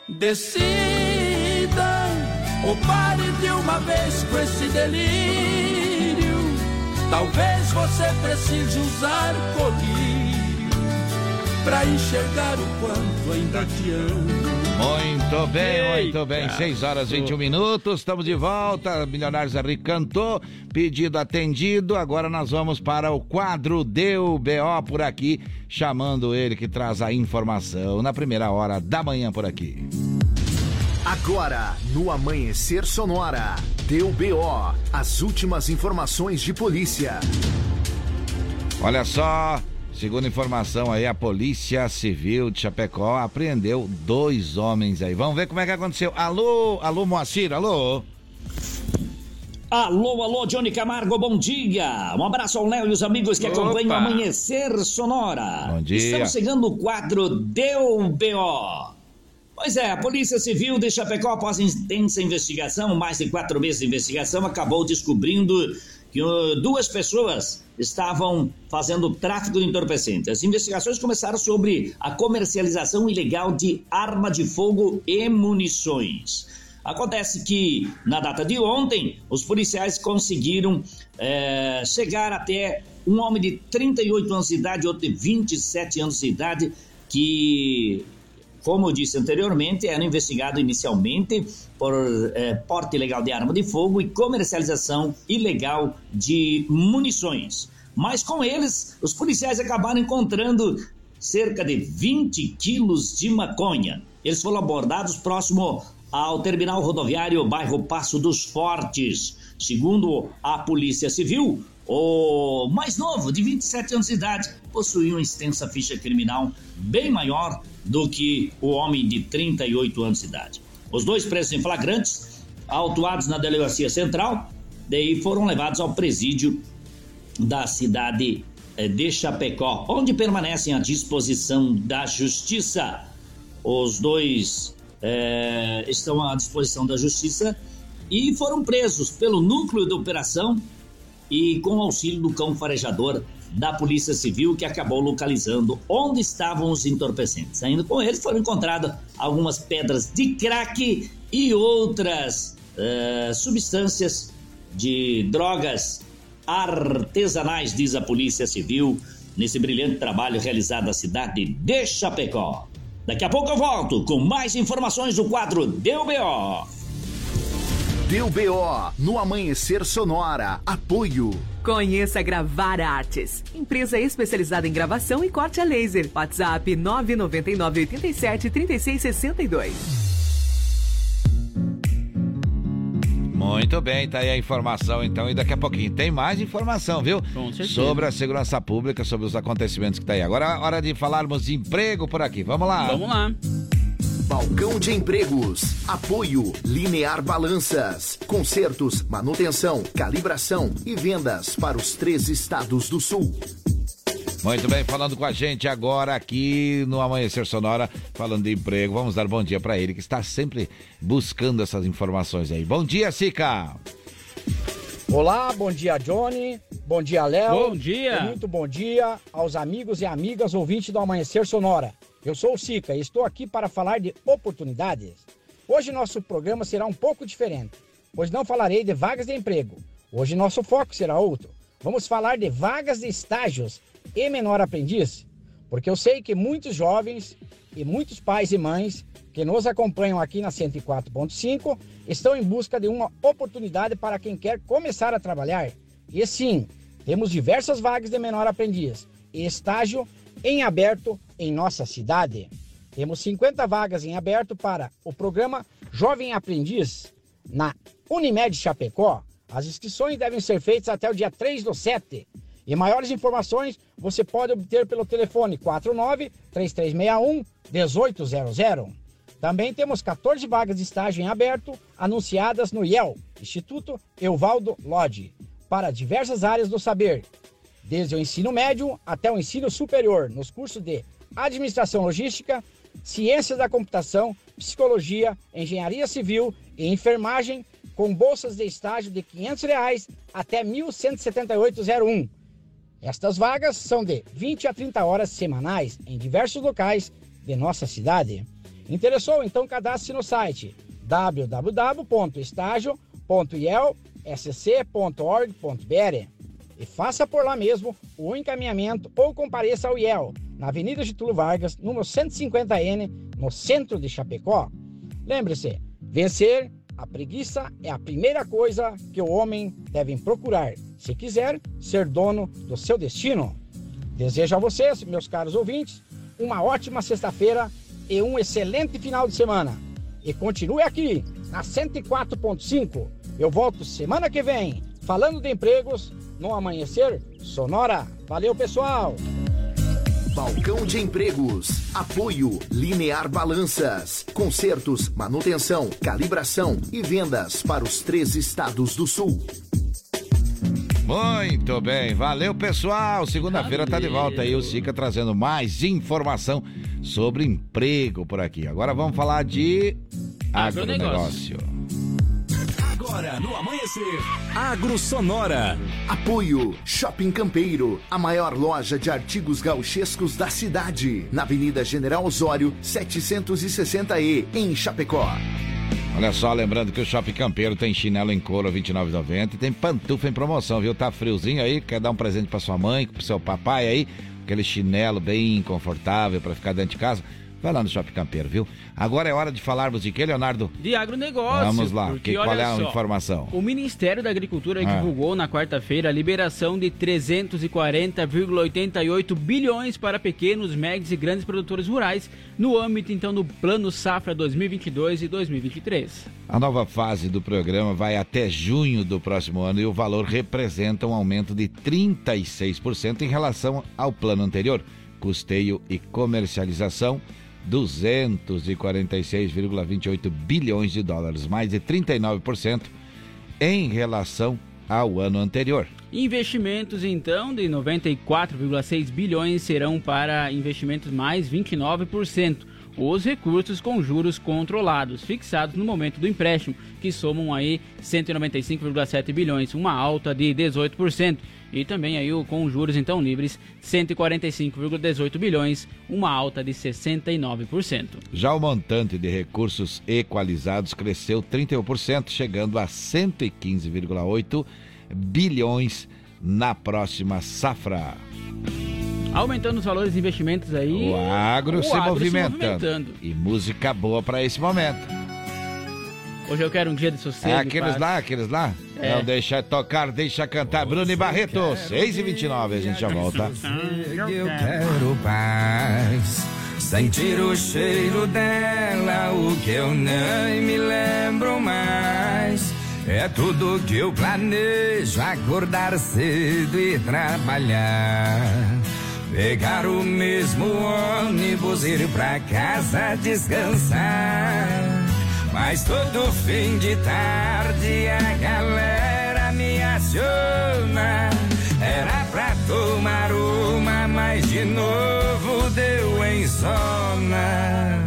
Speaker 24: Decida ou pare de uma vez com esse delírio. Talvez você precise usar colírio pra enxergar o quanto ainda te amo.
Speaker 1: Muito bem, muito bem. 6 horas e 21 minutos. Estamos de volta. Milionários Henrique cantou. Pedido atendido. Agora nós vamos para o quadro Deu BO por aqui, chamando ele que traz a informação na primeira hora da manhã por aqui.
Speaker 10: Agora, no Amanhecer Sonora, deu BO, as últimas informações de polícia.
Speaker 1: Olha só, segundo informação aí, a Polícia Civil de Chapecó apreendeu dois homens aí. Vamos ver como é que aconteceu. Alô, alô, Moacir, alô.
Speaker 25: Alô, alô, Johnny Camargo, bom dia. Um abraço ao Léo e os amigos que
Speaker 1: Opa.
Speaker 25: acompanham o Amanhecer Sonora.
Speaker 1: Bom dia.
Speaker 25: Estamos chegando no quadro Deu BO. Pois é, a Polícia Civil de Chapecó, após intensa investigação, mais de quatro meses de investigação, acabou descobrindo que uh, duas pessoas estavam fazendo tráfico de entorpecentes. As investigações começaram sobre a comercialização ilegal de arma de fogo e munições. Acontece que, na data de ontem, os policiais conseguiram eh, chegar até um homem de 38 anos de idade outro de 27 anos de idade, que, como eu disse anteriormente, era investigado inicialmente por eh, porte ilegal de arma de fogo e comercialização ilegal de munições. Mas com eles, os policiais acabaram encontrando cerca de 20 quilos de maconha. Eles foram abordados próximo ao terminal rodoviário bairro Passo dos Fortes. Segundo a Polícia Civil, o mais novo, de 27 anos de idade, possuía uma extensa ficha criminal bem maior do que o homem de 38 anos de idade. Os dois presos em flagrantes autuados na delegacia central, daí foram levados ao presídio da cidade eh, de Chapecó, onde permanecem à disposição da justiça. Os dois eh, estão à disposição da justiça e foram presos pelo núcleo de operação e com auxílio do cão farejador da Polícia Civil que acabou localizando onde estavam os entorpecentes. Ainda com eles foram encontradas algumas pedras de crack e outras uh, substâncias de drogas artesanais, diz a Polícia Civil, nesse brilhante trabalho realizado na cidade de Chapecó. Daqui a pouco eu volto com mais informações do quadro Deu BO.
Speaker 10: Deu BO no Amanhecer Sonora. Apoio.
Speaker 18: Conheça Gravar Artes, empresa especializada em gravação e corte a laser. WhatsApp 999 87 3662.
Speaker 1: Muito bem, tá aí a informação então. E daqui a pouquinho tem mais informação, viu?
Speaker 2: Com certeza.
Speaker 1: Sobre a segurança pública, sobre os acontecimentos que tá aí. Agora é hora de falarmos de emprego por aqui. Vamos lá.
Speaker 2: Vamos lá.
Speaker 10: Balcão de Empregos. Apoio Linear Balanças. Consertos, manutenção, calibração e vendas para os três estados do sul.
Speaker 1: Muito bem, falando com a gente agora aqui no Amanhecer Sonora, falando de emprego. Vamos dar bom dia para ele que está sempre buscando essas informações aí. Bom dia, Sica.
Speaker 26: Olá, bom dia, Johnny. Bom dia, Léo.
Speaker 2: Bom dia.
Speaker 26: E muito bom dia aos amigos e amigas ouvintes do Amanhecer Sonora. Eu sou o Sica e estou aqui para falar de oportunidades. Hoje nosso programa será um pouco diferente, pois não falarei de vagas de emprego. Hoje nosso foco será outro. Vamos falar de vagas de estágios e menor aprendiz, porque eu sei que muitos jovens e muitos pais e mães que nos acompanham aqui na 104.5 estão em busca de uma oportunidade para quem quer começar a trabalhar. E sim, temos diversas vagas de menor aprendiz e estágio em aberto em nossa cidade. Temos 50 vagas em aberto para o programa Jovem Aprendiz na Unimed Chapecó. As inscrições devem ser feitas até o dia 3 do 7 e maiores informações você pode obter pelo telefone 49 3361 1800. Também temos 14 vagas de estágio em aberto anunciadas no IEL, Instituto Euvaldo Lodge, para diversas áreas do saber, desde o ensino médio até o ensino superior, nos cursos de Administração Logística, Ciências da Computação, Psicologia, Engenharia Civil e Enfermagem, com bolsas de estágio de 500 reais até 1.178,01 estas vagas são de 20 a 30 horas semanais em diversos locais de nossa cidade. Interessou? Então cadastre no site www.estágio.ielscc.org.br e faça por lá mesmo o encaminhamento ou compareça ao IEL, na Avenida Getúlio Vargas, número 150N, no centro de Chapecó. Lembre-se, vencer a preguiça é a primeira coisa que o homem deve procurar se quiser ser dono do seu destino. Desejo a vocês, meus caros ouvintes, uma ótima sexta-feira e um excelente final de semana. E continue aqui na 104.5. Eu volto semana que vem falando de empregos no Amanhecer Sonora. Valeu, pessoal!
Speaker 10: Balcão de Empregos. Apoio Linear Balanças. Consertos, manutenção, calibração e vendas para os três estados do sul.
Speaker 1: Muito bem, valeu pessoal. Segunda-feira tá de volta aí o Sica trazendo mais informação sobre emprego por aqui. Agora vamos falar de agronegócio.
Speaker 23: Agora no amanhecer, Agro Sonora.
Speaker 10: Apoio Shopping Campeiro, a maior loja de artigos gauchescos da cidade, na Avenida General Osório, 760E, em Chapecó.
Speaker 1: Olha só, lembrando que o Shopping Campeiro tem chinelo em couro 29,90 e tem pantufa em promoção, viu? Tá friozinho aí, quer dar um presente para sua mãe, pro seu papai aí, aquele chinelo bem confortável para ficar dentro de casa. Vai lá no Shopping Campeiro, viu? Agora é hora de falarmos de que, Leonardo?
Speaker 2: De agronegócio.
Speaker 1: Vamos lá,
Speaker 2: porque,
Speaker 1: que, qual é a
Speaker 2: só,
Speaker 1: informação?
Speaker 2: O Ministério da Agricultura
Speaker 1: Ah.
Speaker 2: divulgou na quarta-feira a liberação de 340,88 bilhões para pequenos, médios e grandes produtores rurais no âmbito então do Plano Safra 2022 e 2023.
Speaker 1: A nova fase do programa vai até junho do próximo ano e o valor representa um aumento de 36% em relação ao plano anterior. Custeio e comercialização 246,28 bilhões de dólares, mais de 39% em relação ao ano anterior.
Speaker 2: Investimentos, então, de 94,6 bilhões serão para investimentos mais 29%. Os recursos com juros controlados, fixados no momento do empréstimo, que somam aí 195,7 bilhões, uma alta de 18%. E também aí o com juros então livres 145,18 bilhões, uma alta de 69%.
Speaker 1: Já o montante de recursos equalizados cresceu 31%, chegando a 115,8 bilhões na próxima safra.
Speaker 2: Aumentando os valores de investimentos aí.
Speaker 1: O agro,
Speaker 2: o
Speaker 1: se,
Speaker 2: agro
Speaker 1: movimentando.
Speaker 2: se movimentando.
Speaker 1: E música boa para esse momento.
Speaker 2: Hoje eu quero um dia de sossego.
Speaker 1: É aqueles lá, aqueles lá?
Speaker 2: É.
Speaker 1: Não deixa tocar, deixa cantar. Bruno e Barreto, 6 e 29 a gente já volta.
Speaker 27: Eu quero paz. Sentir o cheiro dela, o que eu nem me lembro mais. É tudo que eu planejo, acordar cedo e trabalhar. Pegar o mesmo ônibus, ir pra casa descansar. Mas todo fim de tarde a galera me aciona. Era pra tomar uma, mas de novo deu em zona.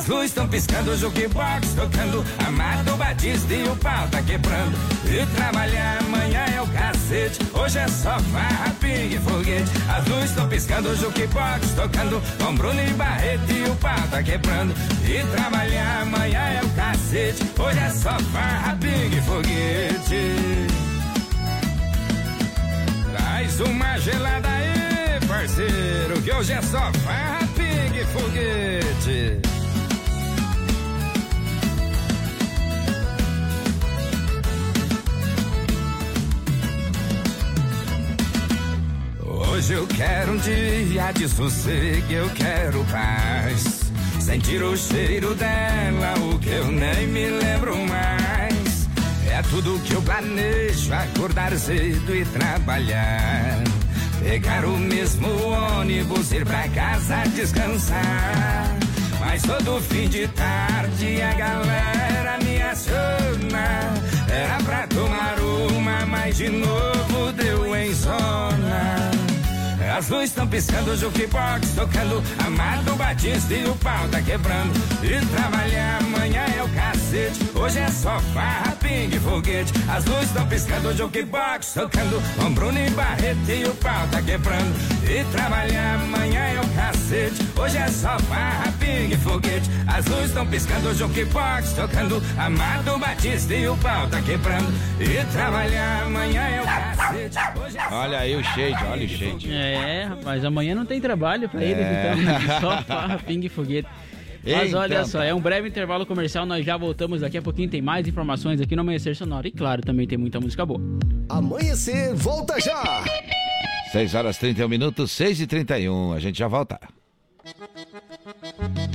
Speaker 27: As luzes estão piscando, o jukebox tocando, Amado Batista e o pau tá quebrando. E trabalhar amanhã é o cacete, hoje é só farra, pingue foguete. As luzes estão piscando, o jukebox tocando, com Bruno e Barreto e o pau tá quebrando. E trabalhar amanhã é o cacete, hoje é só farra, pingue foguete. Traz uma gelada aí, parceiro, que hoje é só farra, pingue foguete. Hoje eu quero um dia de sossego, eu quero paz. Sentir o cheiro dela, o que eu nem me lembro mais. É tudo que eu planejo, acordar cedo e trabalhar. Pegar o mesmo ônibus, ir pra casa descansar. Mas todo fim de tarde a galera me aciona. Era pra tomar uma, mas de novo deu em zona. As luzes estão piscando, o jukebox tocando, Amado Batista e o pau tá quebrando. E trabalhar amanhã é o cacete, hoje é só farra, pingue foguete. As luzes estão piscando, o jukebox tocando, com Bruno e Barreto e o pau tá quebrando. E trabalhar amanhã é o cacete, hoje é só farra, pingue foguete. As luzes estão piscando, o jukebox tocando, Amado Batista e o pau tá quebrando. E trabalhar amanhã é o cacete, hoje é
Speaker 1: Olha aí o shade, olha o shade.
Speaker 2: É, rapaz, amanhã não tem trabalho pra eles,
Speaker 1: É.
Speaker 2: então só farra, pingue e foguete. Mas
Speaker 1: Então,
Speaker 2: olha só, é um breve intervalo comercial, nós já voltamos daqui a pouquinho, tem mais informações aqui no Amanhecer Sonoro. E claro, também tem muita música boa.
Speaker 23: Amanhecer, volta já!
Speaker 1: 6 horas 31 minutos, 6 e 31 a gente já volta.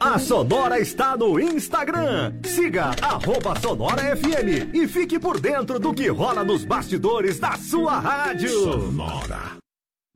Speaker 23: A Sonora está no Instagram. Siga arroba Sonora FM e fique por dentro do que rola nos bastidores da sua rádio. Sonora.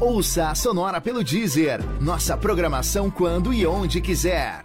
Speaker 10: Ouça a Sonora pelo Deezer. Nossa programação quando e onde quiser.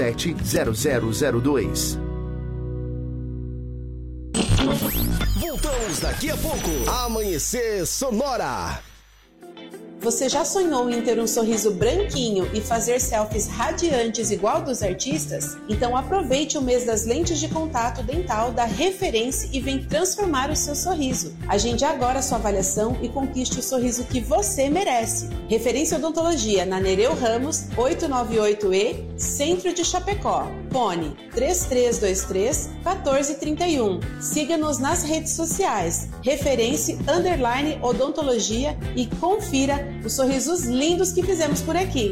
Speaker 10: 0002.
Speaker 23: Voltamos daqui a pouco. Amanhecer Sonora.
Speaker 16: Você já sonhou em ter um sorriso branquinho e fazer selfies radiantes igual dos artistas? Então aproveite o mês das lentes de contato dental da Referência e vem transformar o seu sorriso. Agende agora sua avaliação e conquiste o sorriso que você merece. Referência Odontologia na Nereu Ramos, 898E, Centro de Chapecó. Fone 3323 1431. Siga-nos nas redes sociais. Referência Odontologia e confira os sorrisos lindos que fizemos por aqui.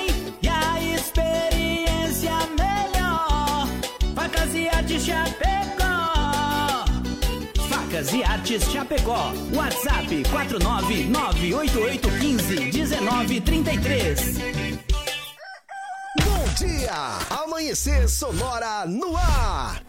Speaker 19: Artes Chapecó. Facas e Artes Chapecó. WhatsApp 49988151933.
Speaker 23: Bom dia! Amanhecer Sonora no ar.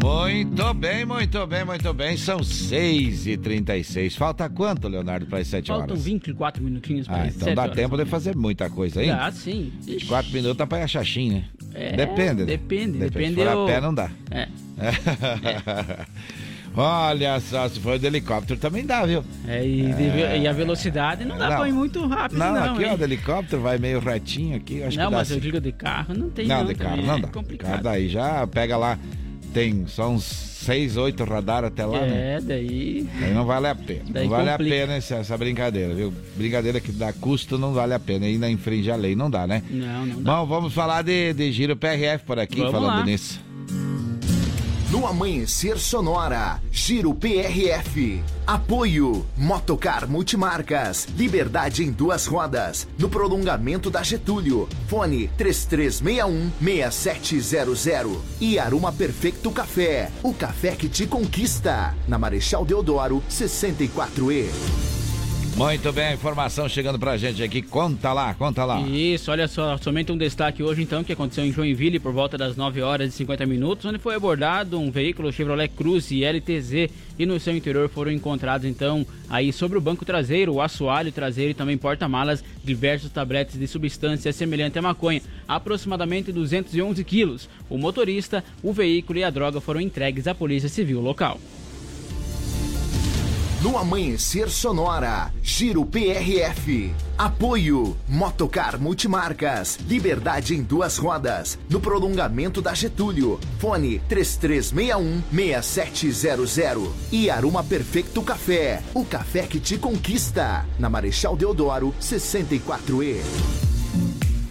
Speaker 1: Muito bem, muito bem, muito bem. São 6h36. Falta quanto, Leonardo, para as 7 horas?
Speaker 2: Faltam 24 minutinhos para
Speaker 1: Ah,
Speaker 2: as
Speaker 1: então
Speaker 2: 7
Speaker 1: dá
Speaker 2: horas.
Speaker 1: tempo de fazer muita coisa aí.
Speaker 2: Dá, sim. Ixi.
Speaker 1: 24 minutos pra ir a xaxim, né?
Speaker 2: É,
Speaker 1: depende.
Speaker 2: depende, depende
Speaker 1: Se for a
Speaker 2: o-
Speaker 1: pé, não dá.
Speaker 2: É.
Speaker 1: Olha só, se for de helicóptero também dá, viu?
Speaker 2: É, e, de- e a velocidade não dá
Speaker 1: Não.
Speaker 2: pra ir muito rápido, não.
Speaker 1: Não, aqui
Speaker 2: hein?
Speaker 1: ó, de helicóptero vai meio retinho aqui. Acho
Speaker 2: não,
Speaker 1: que dá
Speaker 2: mas eu
Speaker 1: sim.
Speaker 2: digo de carro, não tem
Speaker 1: Não,
Speaker 2: não.
Speaker 1: de carro
Speaker 2: também,
Speaker 1: não
Speaker 2: é
Speaker 1: dá.
Speaker 2: complicado.
Speaker 1: Cada aí já pega lá, tem só uns 6, 8 radar até lá, né?
Speaker 2: É, daí.
Speaker 1: Aí não vale a pena.
Speaker 2: Daí
Speaker 1: não vale
Speaker 2: complica.
Speaker 1: a pena essa, essa brincadeira, viu? Brincadeira que dá custo não vale a pena. Ainda infringe a lei, não dá, né?
Speaker 2: Não, não dá.
Speaker 1: Bom, vamos falar de, de Giro PRF por aqui,
Speaker 10: Vamos
Speaker 1: falando
Speaker 10: lá.
Speaker 1: nisso.
Speaker 10: No Amanhecer Sonora, Giro PRF. Apoio Motocar Multimarcas. Liberdade em duas rodas. No prolongamento da Getúlio. Fone 3361-6700. E Aruma Perfeito Café. O café que te conquista. Na Marechal Deodoro, 64E.
Speaker 1: Muito bem, a informação chegando pra gente aqui. Conta lá, conta lá.
Speaker 2: Isso, olha só, somente um destaque hoje então que aconteceu em Joinville por volta das 9 horas e 50 minutos, onde foi abordado um veículo Chevrolet Cruze LTZ e no seu interior foram encontrados então aí sobre o banco traseiro, o assoalho traseiro e também porta-malas diversos tabletes de substância semelhante à maconha, aproximadamente 211 quilos. O motorista, o veículo e a droga foram entregues à Polícia Civil local.
Speaker 10: No Amanhecer Sonora. Giro PRF. Apoio Motocar Multimarcas. Liberdade em duas rodas. No prolongamento da Getúlio. Fone 3361-6700. E Aruma Perfeito Café. O café que te conquista. Na Marechal Deodoro, 64E.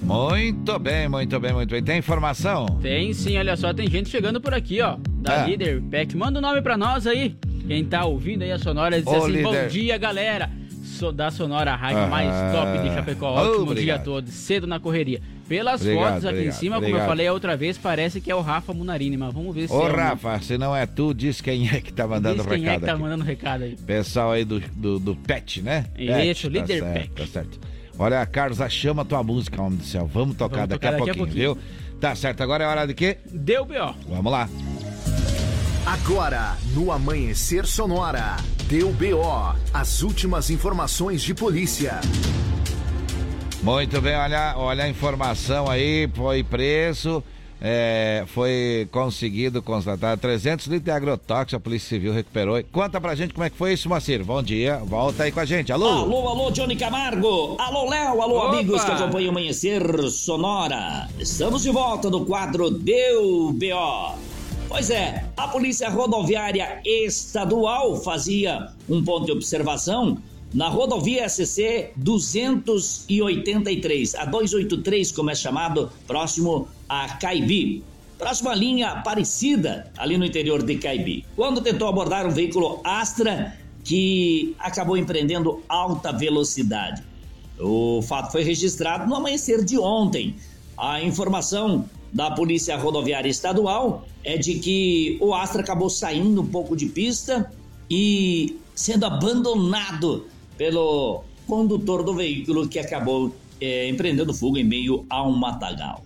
Speaker 1: Muito bem, muito bem, muito bem. Tem informação?
Speaker 2: Tem sim, olha só, tem gente chegando por aqui, ó. Da
Speaker 1: É.
Speaker 2: Líder Pack. Manda o nome pra nós aí. Quem tá ouvindo aí a Sonora diz
Speaker 1: Ô,
Speaker 2: assim:
Speaker 1: líder.
Speaker 2: Bom dia, galera. Sou da Sonora, a rádio
Speaker 1: Ah.
Speaker 2: mais top de Chapecó. Ótimo
Speaker 1: Obrigado.
Speaker 2: dia todo, cedo na correria. Pelas
Speaker 1: Obrigado,
Speaker 2: fotos aqui
Speaker 1: obrigado,
Speaker 2: em cima, como eu falei a outra vez, parece que é o Rafa Munarini, mas vamos ver se
Speaker 1: Ô,
Speaker 2: é.
Speaker 1: Rafa, se não é tu, diz quem é que tá mandando
Speaker 2: Diz quem
Speaker 1: recado
Speaker 2: é que tá
Speaker 1: aqui.
Speaker 2: mandando recado aí.
Speaker 1: Pessoal aí do, do, do PET, né?
Speaker 2: Isso,
Speaker 1: PET,
Speaker 2: líder
Speaker 1: tá certo. Tá certo. Olha, Carlos, chama tua música, homem do céu. Vamos tocar,
Speaker 2: Vamos
Speaker 1: daqui,
Speaker 2: tocar
Speaker 1: a
Speaker 2: daqui a
Speaker 1: pouquinho, viu? Tá certo, agora é hora de quê?
Speaker 2: Deu B.O.
Speaker 1: Vamos lá.
Speaker 10: Agora, no Amanhecer Sonora, deu BO, as últimas informações de polícia.
Speaker 1: Muito bem, olha, olha a informação aí, foi preso, é, foi conseguido constatar 300 litros de agrotóxico, a Polícia Civil recuperou. Conta pra gente como é que foi isso, Moacir. Bom dia, volta aí com a gente. Alô?
Speaker 25: Alô, alô, Johnny Camargo. Alô, Léo. Alô,
Speaker 1: Opa.
Speaker 25: amigos que acompanham o Amanhecer Sonora. Estamos de volta no quadro Deu B.O. Pois é, a Polícia Rodoviária Estadual fazia um ponto de observação na rodovia SC 283, a 283, como é chamado, próximo a Caibi. Próxima linha Aparecida, ali no interior de Caibi. Quando tentou abordar um veículo Astra que acabou empreendendo alta velocidade. O fato foi registrado no amanhecer de ontem. A informação da Polícia Rodoviária Estadual é de que o Astra acabou saindo um pouco de pista e sendo abandonado pelo condutor do veículo que acabou eh, empreendendo fuga em meio a um matagal.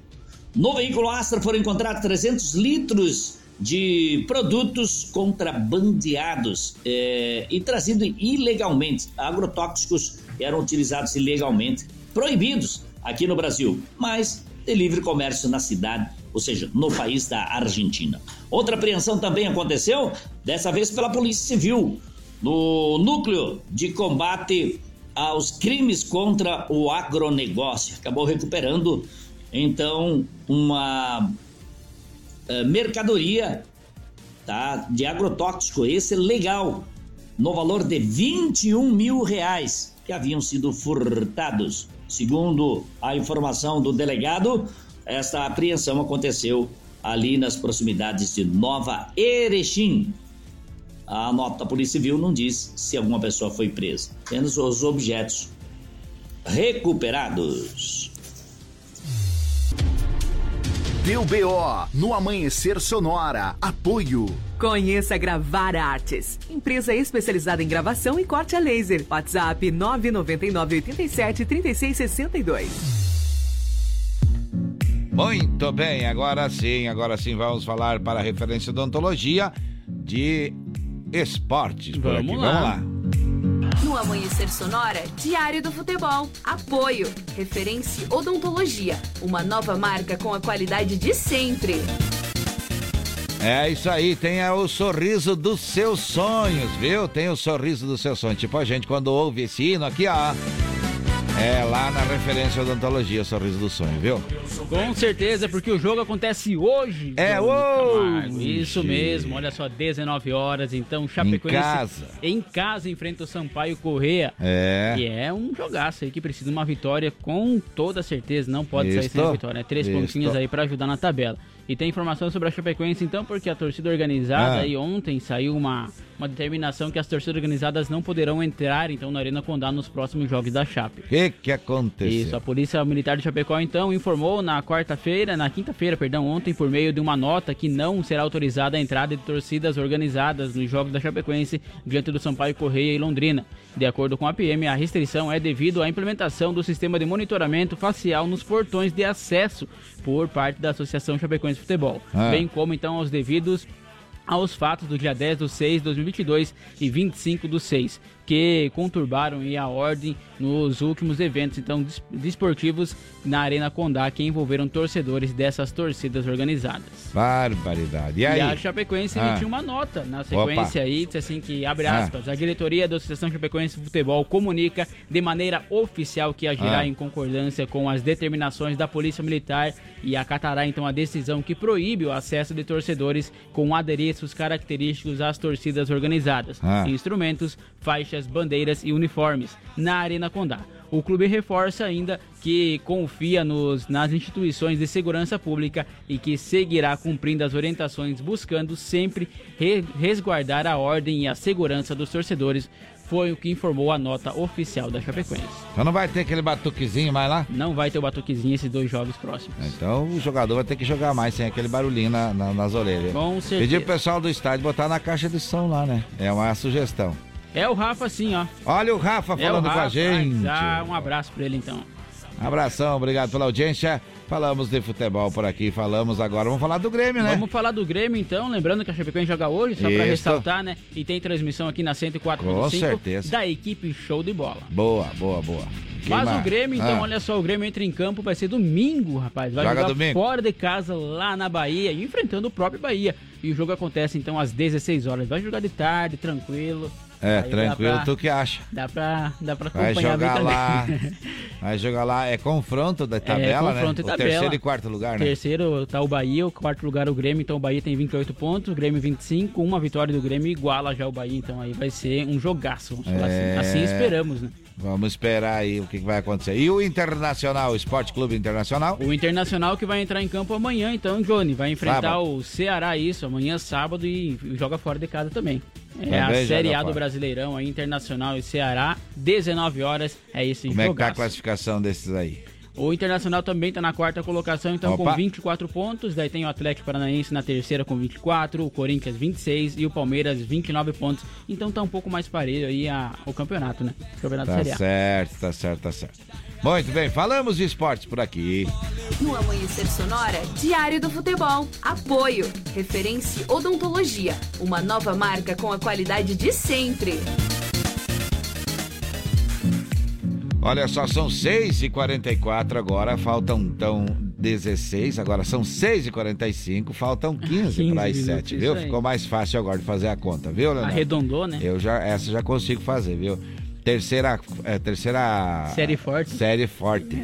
Speaker 25: No veículo Astra foram encontrados 300 litros de produtos contrabandeados eh, e trazidos ilegalmente. Agrotóxicos eram utilizados ilegalmente, proibidos aqui no Brasil, mas de livre comércio na cidade, ou seja, no país da Argentina. Outra apreensão também aconteceu, dessa vez pela Polícia Civil, no núcleo de combate aos crimes contra o agronegócio. Acabou recuperando, então, uma eh, mercadoria tá, de agrotóxico, esse legal, no valor de 21 mil reais, que haviam sido furtados. Segundo a informação do delegado, esta apreensão aconteceu ali nas proximidades de Nova Erechim. A nota da Polícia Civil não diz se alguma pessoa foi presa, apenas os objetos recuperados.
Speaker 10: Deu BO no Amanhecer Sonora. Apoio.
Speaker 18: Conheça Gravar Artes, empresa especializada em gravação e corte a laser. WhatsApp 999 87 36 62.
Speaker 1: Muito bem, agora sim, agora sim vamos falar para a referência de ontologia de esportes por
Speaker 18: Vamos
Speaker 1: aqui.
Speaker 18: lá.
Speaker 1: Vamos lá.
Speaker 28: No Amanhecer Sonora, Diário do Futebol. Apoio. Referência Odontologia. Uma nova marca com a qualidade de sempre.
Speaker 1: É isso aí, tem o sorriso dos seus sonhos, viu? Tem o sorriso dos seus sonhos. Tipo a gente quando ouve esse hino aqui, ó. É lá na referência odontologia, sorriso do sonho, viu?
Speaker 2: Com certeza, porque o jogo acontece hoje.
Speaker 1: É hoje.
Speaker 2: Isso mesmo, olha só, 19 horas. Então, Chapecoense.
Speaker 1: casa.
Speaker 2: Em casa enfrenta o Sampaio Correia.
Speaker 1: É.
Speaker 2: E é um jogaço aí que precisa de uma vitória com toda certeza. Não pode sair sem
Speaker 1: Isto.
Speaker 2: a vitória, né? Três
Speaker 1: Isto.
Speaker 2: pontinhos aí pra ajudar na tabela. E tem informação sobre a Chapecoense, então, porque a torcida organizada
Speaker 1: Ah.
Speaker 2: aí ontem saiu uma, uma determinação que as torcidas organizadas não poderão entrar, então, na Arena Condá nos próximos jogos da Chape.
Speaker 1: O que que aconteceu?
Speaker 2: Isso, a Polícia Militar de Chapecó então informou na quarta-feira, na quinta-feira, perdão, ontem, por meio de uma nota que não será autorizada a entrada de torcidas organizadas nos jogos da Chapecoense diante do Sampaio Correia e Londrina. De acordo com a PM, a restrição é devido à implementação do sistema de monitoramento facial nos portões de acesso por parte da Associação Chapecoense de Futebol,
Speaker 1: Ah.
Speaker 2: bem como então aos devidos aos fatos do dia 10 do 6 de 2022 e 25 do 6, que conturbaram a ordem nos últimos eventos então desportivos na Arena Condá que envolveram torcedores dessas torcidas organizadas.
Speaker 1: Barbaridade. E, aí?
Speaker 2: e a Chapecoense ah. emitiu uma nota na sequência Opa. aí, disse assim que, abre aspas, ah. a diretoria da Associação Chapecoense de Futebol comunica de maneira oficial que agirá ah. em concordância com as determinações da Polícia Militar e acatará então a decisão que proíbe o acesso de torcedores com adereços característicos às torcidas organizadas, ah. instrumentos, faixas, bandeiras e uniformes na Arena Condá. O clube reforça ainda que confia nos, nas instituições de segurança pública e que seguirá cumprindo as orientações, buscando sempre re, resguardar a ordem e a segurança dos torcedores. Foi o que informou a nota oficial da Chapecoense.
Speaker 1: Então não vai ter aquele batuquezinho mais lá?
Speaker 2: Não vai ter o batuquezinho esses dois jogos próximos.
Speaker 1: Então o jogador vai ter que jogar mais sem aquele barulhinho na, na, nas orelhas.
Speaker 2: Com certeza.
Speaker 1: Pedir pro pessoal do estádio botar na caixa de som lá, né? É uma sugestão.
Speaker 2: É o Rafa sim, ó.
Speaker 1: Olha o Rafa falando é o Rafa, com a gente.
Speaker 2: Dá um abraço pra ele então.
Speaker 1: Abração, obrigado pela audiência. Falamos de futebol por aqui, falamos agora. Vamos falar do Grêmio, né?
Speaker 2: Vamos falar do Grêmio então, lembrando que a Chapecoense joga hoje, só para ressaltar, né? E tem transmissão aqui na 104.5
Speaker 1: Com certeza.
Speaker 2: da equipe Show de Bola.
Speaker 1: Boa, boa, boa.
Speaker 2: Mas o Grêmio, então, ah. olha só, o Grêmio entra em campo, vai ser domingo, rapaz. Vai Joga jogar domingo. fora de casa lá na Bahia, enfrentando o próprio Bahia. E o jogo acontece então às 16 horas. Vai jogar de tarde, tranquilo.
Speaker 1: É, Aí tranquilo, pra, tu que acha?
Speaker 2: Dá pra, dá pra acompanhar
Speaker 1: Vai jogar lá. vai jogar lá. É confronto da é, tabela, é, confronto né? O tabela. terceiro e quarto lugar, né?
Speaker 2: Terceiro tá o Bahia, o quarto lugar o Grêmio. Então o Bahia tem 28 pontos, o Grêmio 25. Uma vitória do Grêmio iguala já o Bahia. Então aí vai ser um jogaço, vamos falar é... assim. Assim esperamos, né?
Speaker 1: Vamos esperar aí o que vai acontecer. E o Internacional, o Esporte Clube Internacional?
Speaker 2: O Internacional que vai entrar em campo amanhã, então, Johnny. Vai enfrentar sábado. o Ceará, isso, amanhã sábado e joga fora de casa também. É a Série A do Brasileirão, aí, Internacional e Ceará, 19 horas, é esse
Speaker 1: Como jogaço. é que tá a classificação desses aí?
Speaker 2: O Internacional também está na quarta colocação, então Opa. com 24 pontos. Daí tem o Atlético Paranaense na terceira com 24, o Corinthians 26 e o Palmeiras 29 pontos. Então tá um pouco mais parelho aí a, o campeonato, né? O campeonato
Speaker 1: tá certo, tá certo, tá certo. Muito bem, falamos de esportes por aqui.
Speaker 28: No Amanhecer Sonora, Diário do Futebol. Apoio. Referência Odontologia. Uma nova marca com a qualidade de sempre.
Speaker 1: Olha só, são 6h44 agora, faltam então 16, agora são 6h45, faltam 15 para as 7, viu? Ficou mais fácil agora de fazer a conta, viu, Leonardo?
Speaker 2: Arredondou, né?
Speaker 1: Eu já, essa já consigo fazer, viu? Terceira, é, terceira
Speaker 2: série forte.
Speaker 1: Série forte.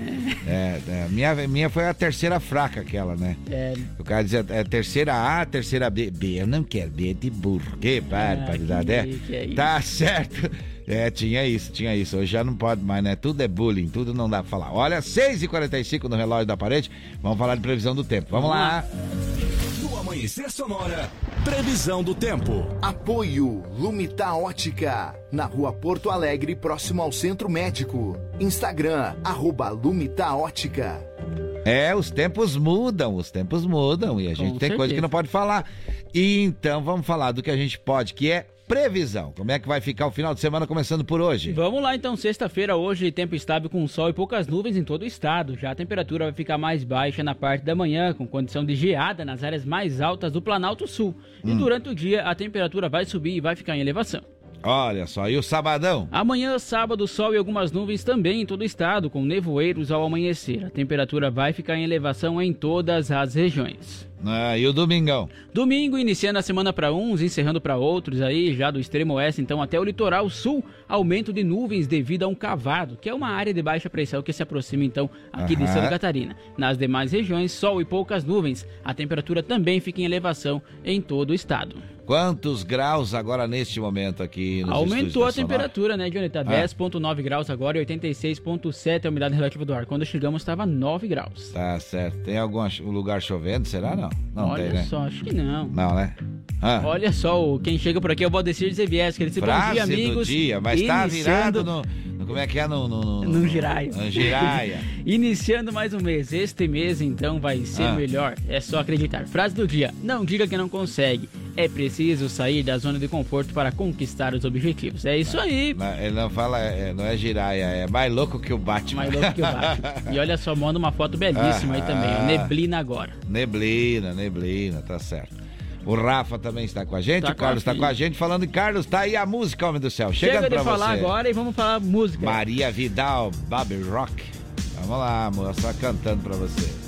Speaker 1: É. É, minha, minha foi a terceira fraca, aquela, né? É. O cara dizia é, terceira A, terceira B. B, eu não quero, B é de burro. Que barbaridade. Ah, que, é. Que tá certo. É, tinha isso, tinha isso. Hoje já não pode mais, né? Tudo é bullying, tudo não dá pra falar. Olha, 6h45 no relógio da parede. Vamos falar de previsão do tempo. Vamos, Vamos lá.
Speaker 23: No Amanhecer Sonora, previsão do tempo. Apoio Lumita Ótica. Na rua Porto Alegre, próximo ao Centro Médico. Instagram, arroba Lumita Ótica.
Speaker 1: É, os tempos mudam, os tempos mudam e a gente Com tem certeza. coisa que não pode falar. E então vamos falar do que a gente pode, que é previsão. Como é que vai ficar o final de semana começando por hoje?
Speaker 2: Vamos lá então, sexta-feira hoje, tempo estável com sol e poucas nuvens em todo o estado. Já a temperatura vai ficar mais baixa na parte da manhã, com condição de geada nas áreas mais altas do Planalto Sul. E hum. durante o dia a temperatura vai subir e vai ficar em elevação.
Speaker 1: Olha só, e o sabadão?
Speaker 2: Amanhã, sábado, sol e algumas nuvens também em todo o estado, com nevoeiros ao amanhecer. A temperatura vai ficar em elevação em todas as regiões.
Speaker 1: Ah, e o domingão?
Speaker 2: Domingo, iniciando a semana para uns, encerrando para outros aí, já do extremo oeste, então até o litoral sul, aumento de nuvens devido a um cavado, que é uma área de baixa pressão que se aproxima então aqui de Santa Catarina. Nas demais regiões, sol e poucas nuvens. A temperatura também fica em elevação em todo o estado.
Speaker 1: Quantos graus agora neste momento aqui
Speaker 2: no Aumentou a temperatura, né, Johnny? Tá ah. 10,9 graus agora e 86,7 a umidade relativa do ar. Quando chegamos estava 9 graus.
Speaker 1: Tá certo. Tem algum lugar chovendo, será? Não. Não
Speaker 2: Olha
Speaker 1: tem, né?
Speaker 2: só, acho que não.
Speaker 1: Não, né?
Speaker 2: Ah. Olha só, quem chega por aqui é o Valdecir Zevies, que ele disse
Speaker 1: bom dia, amigos. dia, mas tá virado no, no, Como é que é? No, no, no,
Speaker 2: no giraia.
Speaker 1: No giraia.
Speaker 2: Iniciando mais um mês. Este mês, então, vai ser ah. melhor. É só acreditar. Frase do dia. Não diga que não consegue. É preciso sair da zona de conforto para conquistar os objetivos. É isso aí.
Speaker 1: Ele não fala, é, não é giraia, é mais louco que o Batman.
Speaker 2: Mais louco que o Batman. e olha só, manda uma foto belíssima ah, aí também. Neblina agora.
Speaker 1: Neblina, neblina, tá certo.
Speaker 29: O Rafa também está com a gente,
Speaker 2: Tá
Speaker 29: o Carlos está com a gente. Falando Carlos, tá aí a música, homem do céu.
Speaker 2: Chega de falar
Speaker 29: você.
Speaker 2: agora e vamos falar música.
Speaker 29: Maria Vidal, Baby Rock. Vamos lá, moça, cantando pra você.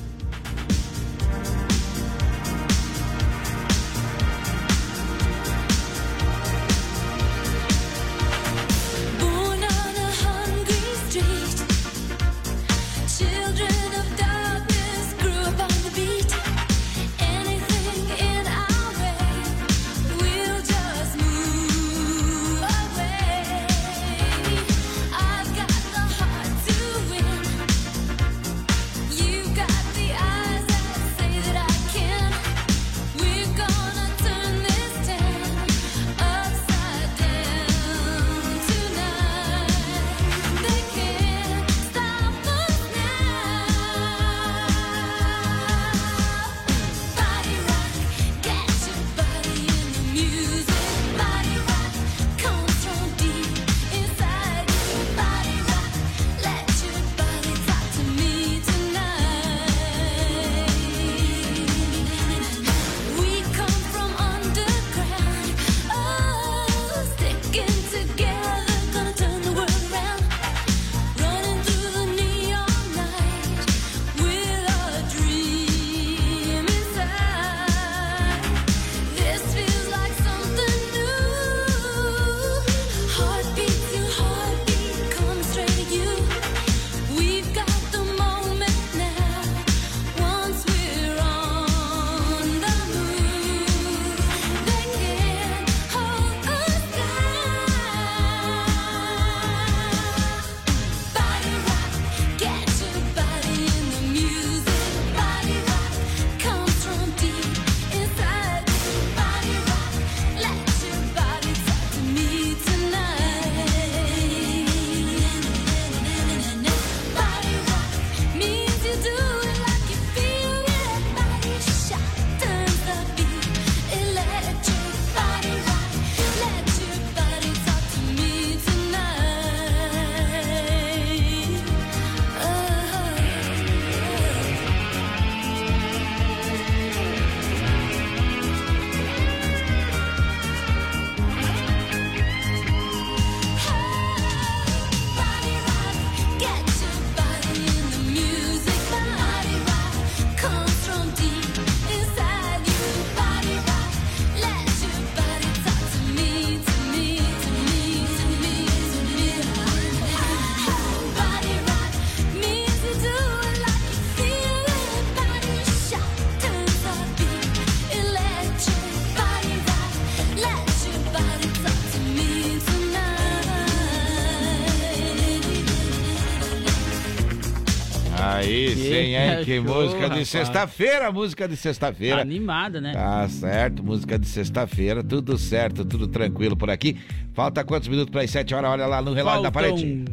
Speaker 2: Que
Speaker 29: música de sexta-feira, música de sexta-feira.
Speaker 2: Animada, né?
Speaker 29: Tá certo, música de sexta-feira, tudo certo, tudo tranquilo por aqui. Falta quantos minutos para as 7 horas? Olha lá no relógio da parede.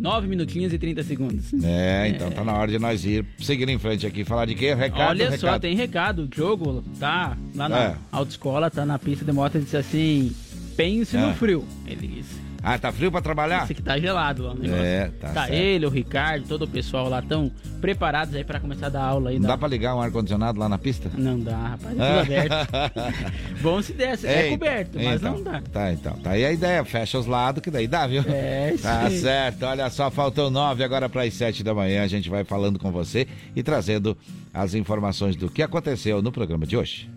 Speaker 2: 9 minutinhos e 30 segundos.
Speaker 29: É, então tá na hora de nós ir seguir em frente aqui. Falar de quê? Recado,
Speaker 2: Olha
Speaker 29: recado.
Speaker 2: só, tem recado. O jogo tá lá na
Speaker 29: É.
Speaker 2: autoescola, tá na pista de moto e disse assim: pense
Speaker 29: É.
Speaker 2: no frio. Ele disse.
Speaker 29: Ah, tá frio pra trabalhar?
Speaker 2: Disse que tá gelado lá o negócio.
Speaker 29: É, tá certo.
Speaker 2: ele, o Ricardo, todo o pessoal lá estão preparados aí pra começar a dar aula aí.
Speaker 29: Não
Speaker 2: da-
Speaker 29: dá pra ligar um ar-condicionado lá na pista?
Speaker 2: Não dá, rapaz, é tudo aberto. Bom se desse, é
Speaker 29: Eita,
Speaker 2: coberto, mas
Speaker 29: então,
Speaker 2: não dá.
Speaker 29: Tá, então. Tá aí a ideia. Fecha os lados que daí dá, viu?
Speaker 2: É,
Speaker 29: Tá
Speaker 2: aí.
Speaker 29: certo. Olha só, faltam nove agora para as sete da manhã. A gente vai falando com você e trazendo as informações do que aconteceu no programa de hoje.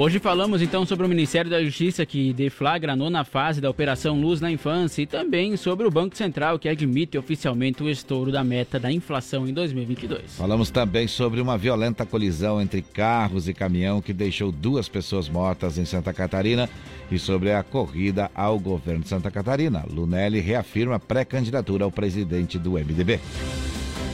Speaker 2: Hoje falamos então sobre o Ministério da Justiça que deflagra a nona fase da Operação Luz na Infância e também sobre o Banco Central que admite oficialmente o estouro da meta da inflação em 2022.
Speaker 29: Falamos também sobre uma violenta colisão entre carros e caminhão que deixou duas pessoas mortas em Santa Catarina e sobre a corrida ao governo de Santa Catarina. Lunelli reafirma pré-candidatura ao presidente do MDB.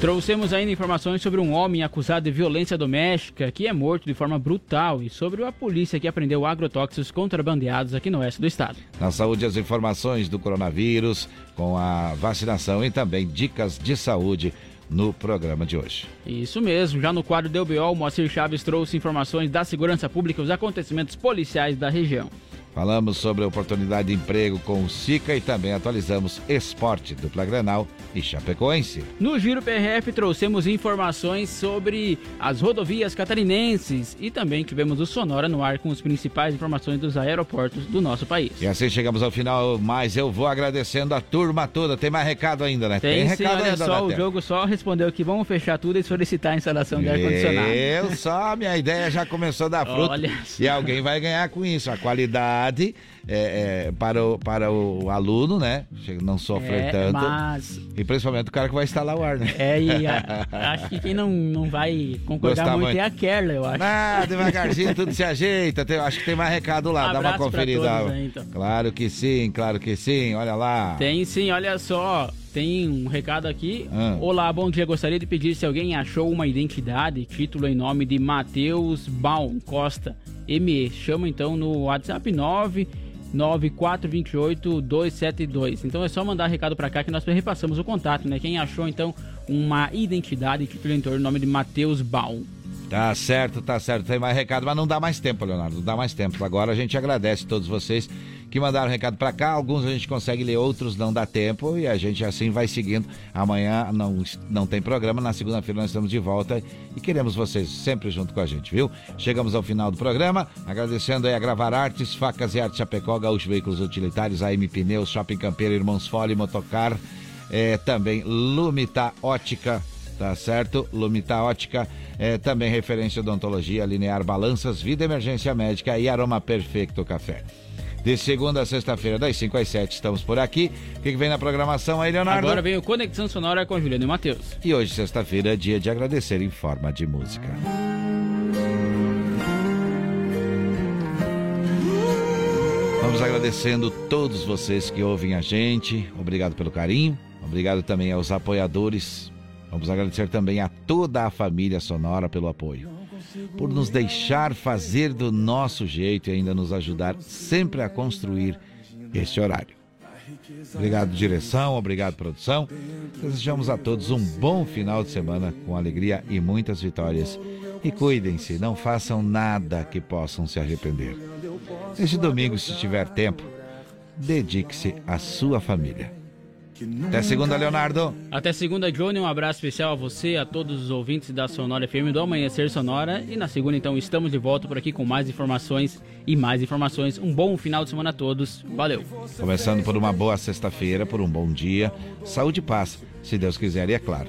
Speaker 2: Trouxemos ainda informações sobre um homem acusado de violência doméstica que é morto de forma brutal e sobre a polícia que apreendeu agrotóxicos contrabandeados aqui no oeste do estado.
Speaker 29: Na saúde, as informações do coronavírus, com a vacinação e também dicas de saúde no programa de hoje.
Speaker 2: Isso mesmo, já no quadro do BO, o Moacir Chaves trouxe informações da segurança pública e os acontecimentos policiais da região.
Speaker 1: Falamos sobre a oportunidade de emprego com o SICA e também atualizamos esporte, dupla Grenal e Chapecoense.
Speaker 2: No Giro PRF trouxemos informações sobre as rodovias catarinenses e também tivemos o Sonora no ar com as principais informações dos aeroportos do nosso país.
Speaker 1: E assim chegamos ao final, mas eu vou agradecendo a turma toda. Tem mais recado ainda, né?
Speaker 2: Tem, sim,
Speaker 1: recado
Speaker 2: olha
Speaker 1: ainda,
Speaker 2: só, o jogo só respondeu que vamos fechar tudo e solicitar a instalação de ar-condicionado.
Speaker 1: Eu só, minha ideia já começou a dar fruto.
Speaker 2: Olha
Speaker 1: E alguém vai ganhar com isso. A qualidade é, é, para, o, para o aluno, né? Não sofrer
Speaker 2: É,
Speaker 1: tanto.
Speaker 2: mas-
Speaker 1: E principalmente o cara que vai instalar o ar, né?
Speaker 2: É, e a- acho que quem não, não vai concordar muito,
Speaker 1: muito.
Speaker 2: é a Kerla, eu acho.
Speaker 1: Ah, devagarzinho tudo se ajeita. Tem- acho que tem mais recado lá. Dá uma conferida.
Speaker 2: todos aí, então.
Speaker 1: Claro que sim, claro que sim. Olha lá.
Speaker 2: Tem sim, olha só. Tem um recado aqui.
Speaker 1: Ah.
Speaker 2: Olá, bom dia. Gostaria de pedir se alguém achou uma identidade, título em nome de Matheus Baum Costa ME. Chama então no WhatsApp 9 9428 272. Então é só mandar recado pra cá que nós repassamos o contato, né? Quem achou então uma identidade, título em torno do nome de Matheus Baum.
Speaker 1: Tá certo, tá certo. Tem mais recado, mas não dá mais tempo, Leonardo. Não dá mais tempo. Agora a gente agradece todos vocês que mandaram recado pra cá. Alguns a gente consegue ler, outros não dá tempo. E a gente assim vai seguindo. Amanhã não, não tem programa. Na segunda-feira nós estamos de volta. E queremos vocês sempre junto com a gente, viu? Chegamos ao final do programa. Agradecendo aí a Gravar Artes, Facas e Arte Chapecó, Gaúcho Veículos Utilitários, AM Pneus, Shopping Campeiro, Irmãos Fole, Motocar. É, também Lumita Ótica, tá certo? Lumita Ótica, é, também referência odontologia, linear balanças, vida emergência médica e aroma perfeito café. De segunda a sexta-feira, das 5 às 7, estamos por aqui. O que, que vem na programação aí, Leonardo?
Speaker 2: Agora vem o Conexão Sonora com Juliano e Matheus.
Speaker 1: E hoje, sexta-feira, é dia de agradecer em forma de música. Vamos agradecendo todos vocês que ouvem a gente. Obrigado pelo carinho. Obrigado também aos apoiadores. Vamos agradecer também a toda a família Sonora pelo apoio. Por nos deixar fazer do nosso jeito e ainda nos ajudar sempre a construir este horário. Obrigado, direção. Obrigado, produção. Desejamos a todos um bom final de semana com alegria e muitas vitórias. E cuidem-se, não façam nada que possam se arrepender. Neste domingo, se tiver tempo, dedique-se à sua família. Até segunda, Leonardo.
Speaker 2: Até segunda, Johnny. Um abraço especial a você, a todos os ouvintes da Sonora FM do Amanhecer Sonora. E na segunda, então, estamos de volta por aqui com mais informações e mais informações. Um bom final de semana a todos. Valeu.
Speaker 1: Começando por uma boa sexta-feira, por um bom dia, saúde e paz, se Deus quiser, e é claro,